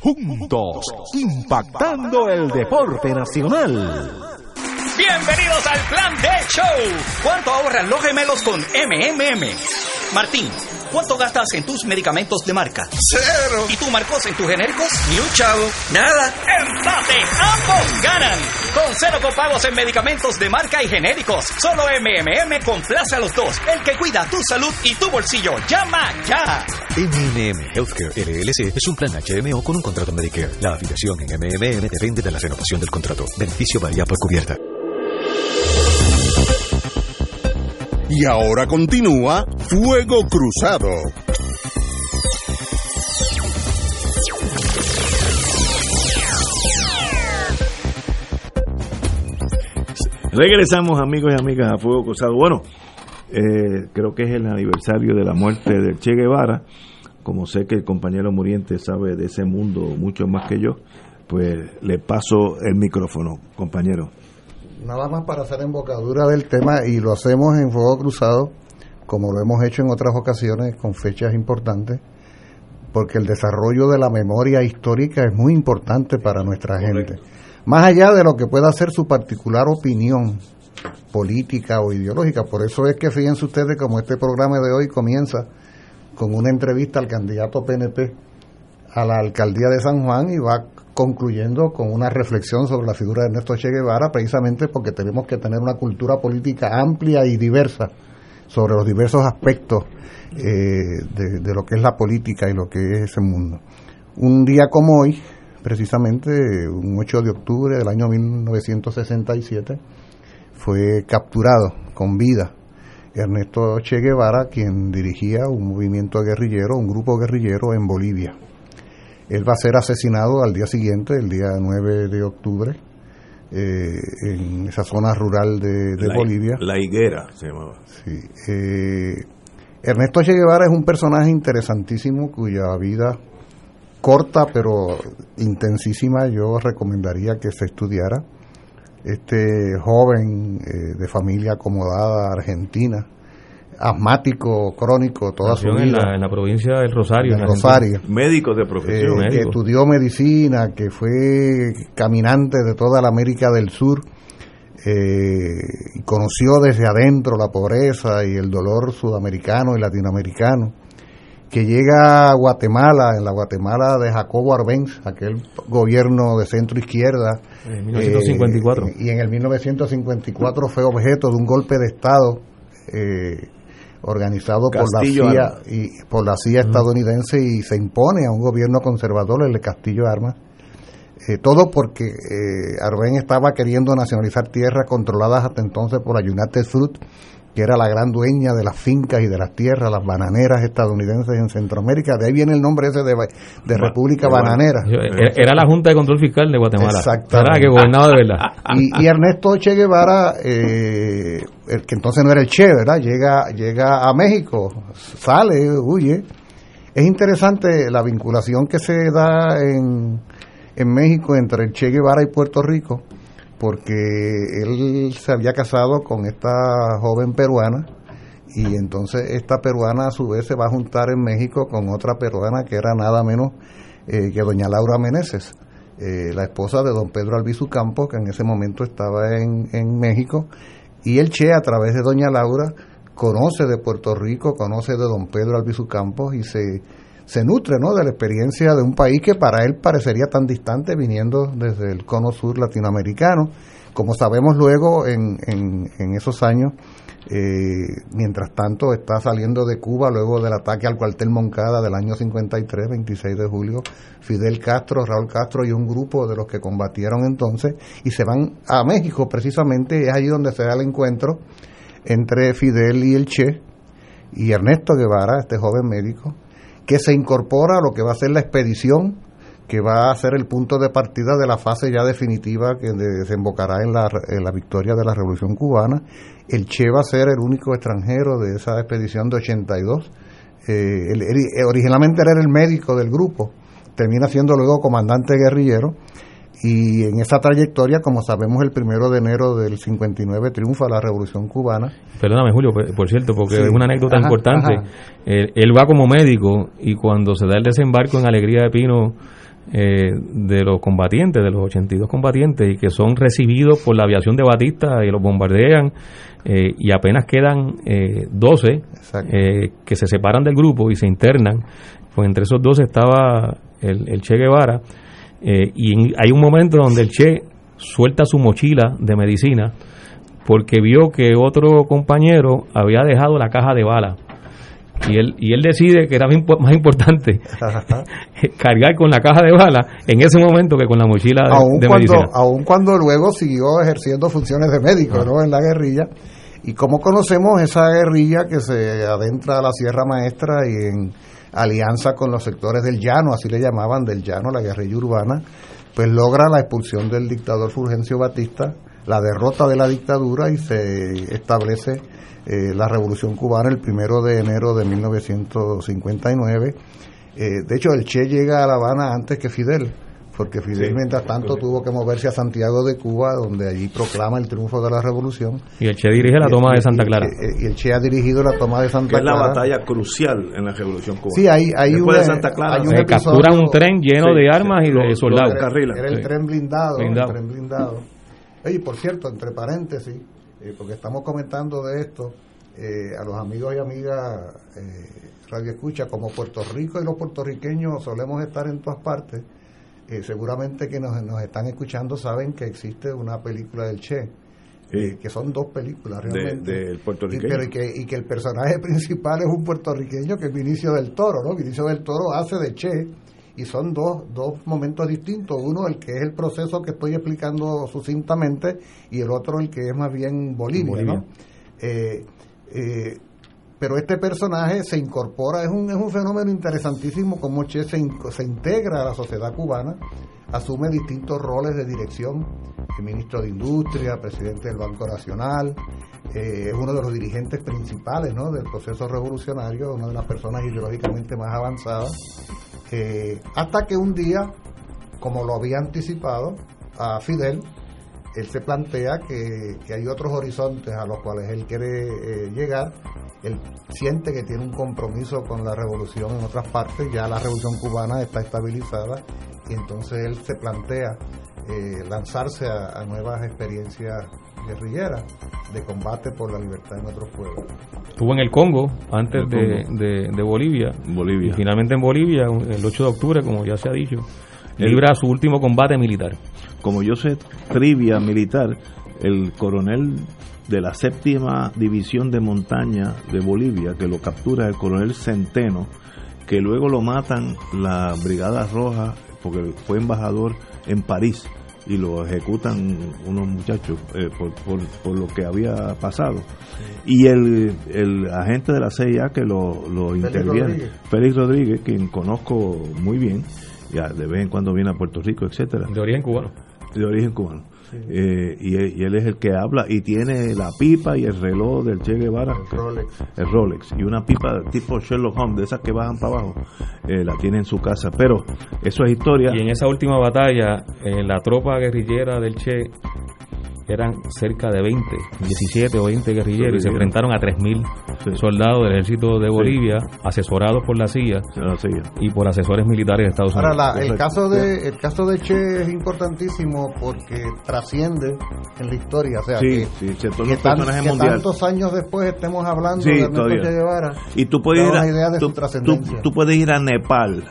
juntos, impactando el deporte nacional. Bienvenidos al Plan de Show. ¿Cuánto ahorran los gemelos con MMM? Martín, ¿cuánto gastas en tus medicamentos de marca? Cero. ¿Y tú, Marcos, en tus genéricos? Ni un chavo. Nada. ¡Empate! ¡Ambos ganan! Con cero copagos en medicamentos de marca y genéricos. Solo MMM complace a los dos. El que cuida tu salud y tu bolsillo. ¡Llama ya! MMM Healthcare LLC es un plan HMO con un contrato Medicare. La afiliación en MMM depende de la renovación del contrato. Beneficio varía por cubierta. Y ahora continúa Fuego Cruzado. Regresamos amigos y amigas a Fuego Cruzado. Bueno, eh, creo que es el aniversario de la muerte de Che Guevara, como sé que el compañero Muriente sabe de ese mundo mucho más que yo, pues le paso el micrófono, compañero. Nada más para hacer embocadura del tema y lo hacemos en fuego cruzado, como lo hemos hecho en otras ocasiones con fechas importantes, porque el desarrollo de la memoria histórica es muy importante para nuestra gente. Más allá de lo que pueda ser su particular opinión política o ideológica. Por eso es que fíjense ustedes como este programa de hoy comienza con una entrevista al candidato PNP a la alcaldía de San Juan y va concluyendo con una reflexión sobre la figura de Ernesto Che Guevara, precisamente porque tenemos que tener una cultura política amplia y diversa sobre los diversos aspectos eh, de, de, lo que es la política y lo que es ese mundo. Un día como hoy, precisamente un 8 de octubre del año 1967, fue capturado con vida Ernesto Che Guevara, quien dirigía un movimiento guerrillero, un grupo guerrillero en Bolivia. Él va a ser asesinado al día siguiente, el día 9 de octubre, eh, en esa zona rural de, de la, Bolivia. La higuera se llamaba. Sí. Eh, Ernesto Che Guevara es un personaje interesantísimo cuya vida corta pero intensísima yo recomendaría que se estudiara. Este joven eh, de familia acomodada argentina, asmático crónico toda Nació su en vida. la, en la provincia del Rosario. en en Rosario. Médico de profesión. Eh, que estudió medicina, que fue caminante de toda la América del Sur, eh, y conoció desde adentro la pobreza y el dolor sudamericano y latinoamericano, que llega a Guatemala, en la Guatemala de Jacobo Arbenz, aquel gobierno de centro izquierda. En 1954. eh, y en el 1954 fue objeto de un golpe de Estado. Eh, organizado Castillo por la CIA y por la CIA estadounidense y se impone a un gobierno conservador el de Castillo Armas. Eh, todo porque eh, Arben estaba queriendo nacionalizar tierras controladas hasta entonces por la United Fruit que era la gran dueña de las fincas y de las tierras, las bananeras estadounidenses en Centroamérica. De ahí viene el nombre ese de, de República Bananera. Era, era la Junta de Control Fiscal de Guatemala. Exactamente. Era que gobernaba de verdad. Y, y Ernesto Che Guevara, eh, el que entonces no era el Che, ¿verdad? Llega, llega a México, sale, huye. Es interesante la vinculación que se da en, en México entre el Che Guevara y Puerto Rico, porque él se había casado con esta joven peruana y entonces esta peruana a su vez se va a juntar en México con otra peruana que era nada menos eh, que doña Laura Meneses, eh, la esposa de don Pedro Albizu Campos, que en ese momento estaba en, en México, y el Che a través de doña Laura conoce de Puerto Rico, conoce de don Pedro Albizu Campos y se, se nutre ¿no? de la experiencia de un país que para él parecería tan distante viniendo desde el cono sur latinoamericano. Como sabemos luego en, en, esos años, eh, mientras tanto está saliendo de Cuba luego del ataque al cuartel Moncada del año 53, 26 de julio, Fidel Castro, Raúl Castro y un grupo de los que combatieron entonces y se van a México precisamente, es allí donde se da el encuentro entre Fidel y el Che y Ernesto Guevara, este joven médico, que se incorpora a lo que va a ser la expedición que va a ser el punto de partida de la fase ya definitiva que desembocará en la, en la victoria de la Revolución Cubana. El Che va a ser el único extranjero de esa expedición de 82. Eh, originalmente él era el médico del grupo, termina siendo luego comandante guerrillero y en esa trayectoria, como sabemos, el primero de enero del 59 triunfa la Revolución Cubana. Perdóname, Julio, por, cierto, porque Sí. es una anécdota Ajá, importante. ajá. Él, él va como médico y cuando se da el desembarco en Alegría de Pino eh, de los combatientes, de los 82 combatientes, y que son recibidos por la aviación de Batista y los bombardean, eh, y apenas quedan eh, 12 eh, que se separan del grupo y se internan, pues entre esos 12 estaba el, el Che Guevara, eh, y hay un momento donde el Che suelta su mochila de medicina porque vio que otro compañero había dejado la caja de bala y él y él decide que era más impo- más importante cargar con la caja de bala en ese momento que con la mochila de, aun de cuando, medicina. aun cuando luego siguió ejerciendo funciones de médico ¿no? en la guerrilla. Y como conocemos esa guerrilla que se adentra a la Sierra Maestra y en alianza con los sectores del llano, así le llamaban del llano, la guerrilla urbana, pues logra la expulsión del dictador Fulgencio Batista, la derrota de la dictadura y se establece eh, la revolución cubana el primero de enero de 1959 Eh, de hecho, el Che llega a La Habana antes que Fidel, porque Fidel, mientras tanto, tuvo que moverse a Santiago de Cuba, donde allí proclama el triunfo de la revolución. Y el Che dirige la toma de Santa Clara. Y, el Che ha dirigido la toma de Santa que es la Clara. batalla crucial en la revolución cubana. Sí, hay, hay Después una- de Santa Clara. hay un Se episodio- capturan un tren lleno Sí, de sí. armas y de soldados. descarrilan. Era el Sí. tren blindado, Blindado. el tren blindado. Oye, por cierto, entre paréntesis, eh, porque estamos comentando de esto, eh, a los amigos y amigas eh, Radio Escucha, como Puerto Rico y los puertorriqueños solemos estar en todas partes, eh, seguramente que nos, nos están escuchando saben que existe una película del Che, eh, que son dos películas De- realmente. del puertorriqueño. Y, pero y que, y que el personaje principal es un puertorriqueño que es Vinicio del Toro, ¿no? Vinicio del Toro hace de Che y son dos, dos momentos distintos. Uno, el que es el proceso que estoy explicando sucintamente y el otro, el que es más bien Bolivia, Bolivia. ¿no? Eh, eh, pero este personaje se incorpora, es un, es un fenómeno interesantísimo como Che se, se integra a la sociedad cubana, asume distintos roles de dirección, el ministro de Industria, presidente del Banco Nacional, eh, es uno de los dirigentes principales ¿no? del proceso revolucionario, una de las personas ideológicamente más avanzadas, eh, hasta que un día, como lo había anticipado a Fidel, él se plantea que, que hay otros horizontes a los cuales él quiere eh, llegar. Él siente que tiene un compromiso con la revolución en otras partes, ya la revolución cubana está estabilizada y entonces él se plantea eh, lanzarse a, a nuevas experiencias guerrilleras de combate por la libertad en otros pueblos. Estuvo en el Congo antes El de, Congo. de- de Bolivia. Bolivia. Y finalmente en Bolivia, el 8 de octubre, como ya se ha dicho, libra su último combate militar. Como yo sé trivia militar, el coronel de la séptima división de montaña de Bolivia, que lo captura el coronel Centeno, que luego lo matan la Brigada Roja, porque fue embajador en París y lo ejecutan unos muchachos eh, por, por, por lo que había pasado. Y el, el agente de la CIA que lo, lo Félix interviene, Rodríguez. Félix Rodríguez, quien conozco muy bien, ya de vez en cuando viene a Puerto Rico, etcétera De origen cubano. De origen cubano. Eh, y, él- y él es el que habla y tiene la pipa y el reloj del Che Guevara. El Rolex. El Rolex. Y una pipa tipo Sherlock Holmes, de esas que bajan para abajo, eh, la tiene en su casa. Pero eso es historia. Y en esa última batalla, eh, la tropa guerrillera del Che eran cerca de 20, 17 o 20 guerrilleros y se enfrentaron a 3.000 soldados del ejército de Bolivia, asesorados por la CIA y por asesores militares de Estados Ahora, Unidos. la- el caso de el caso de Che es importantísimo porque trasciende en la historia, o sea, Sí, que, sí, se que tan- que tantos años después estemos hablando Sí, de Ernesto todavía. Che Guevara. Y tú puedes, ir a, una idea de tú, su tú- trascendencia. tú puedes ir a Nepal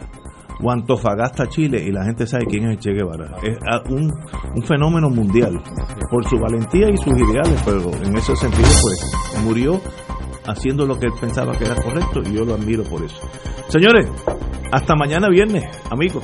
o Antofagasta, Chile, y la gente sabe quién es el Che Guevara. Es ah, un, un fenómeno mundial por su valentía y sus ideales, pero en ese sentido, pues murió haciendo lo que él pensaba que era correcto y yo lo admiro por eso. Señores, hasta mañana viernes, amigos.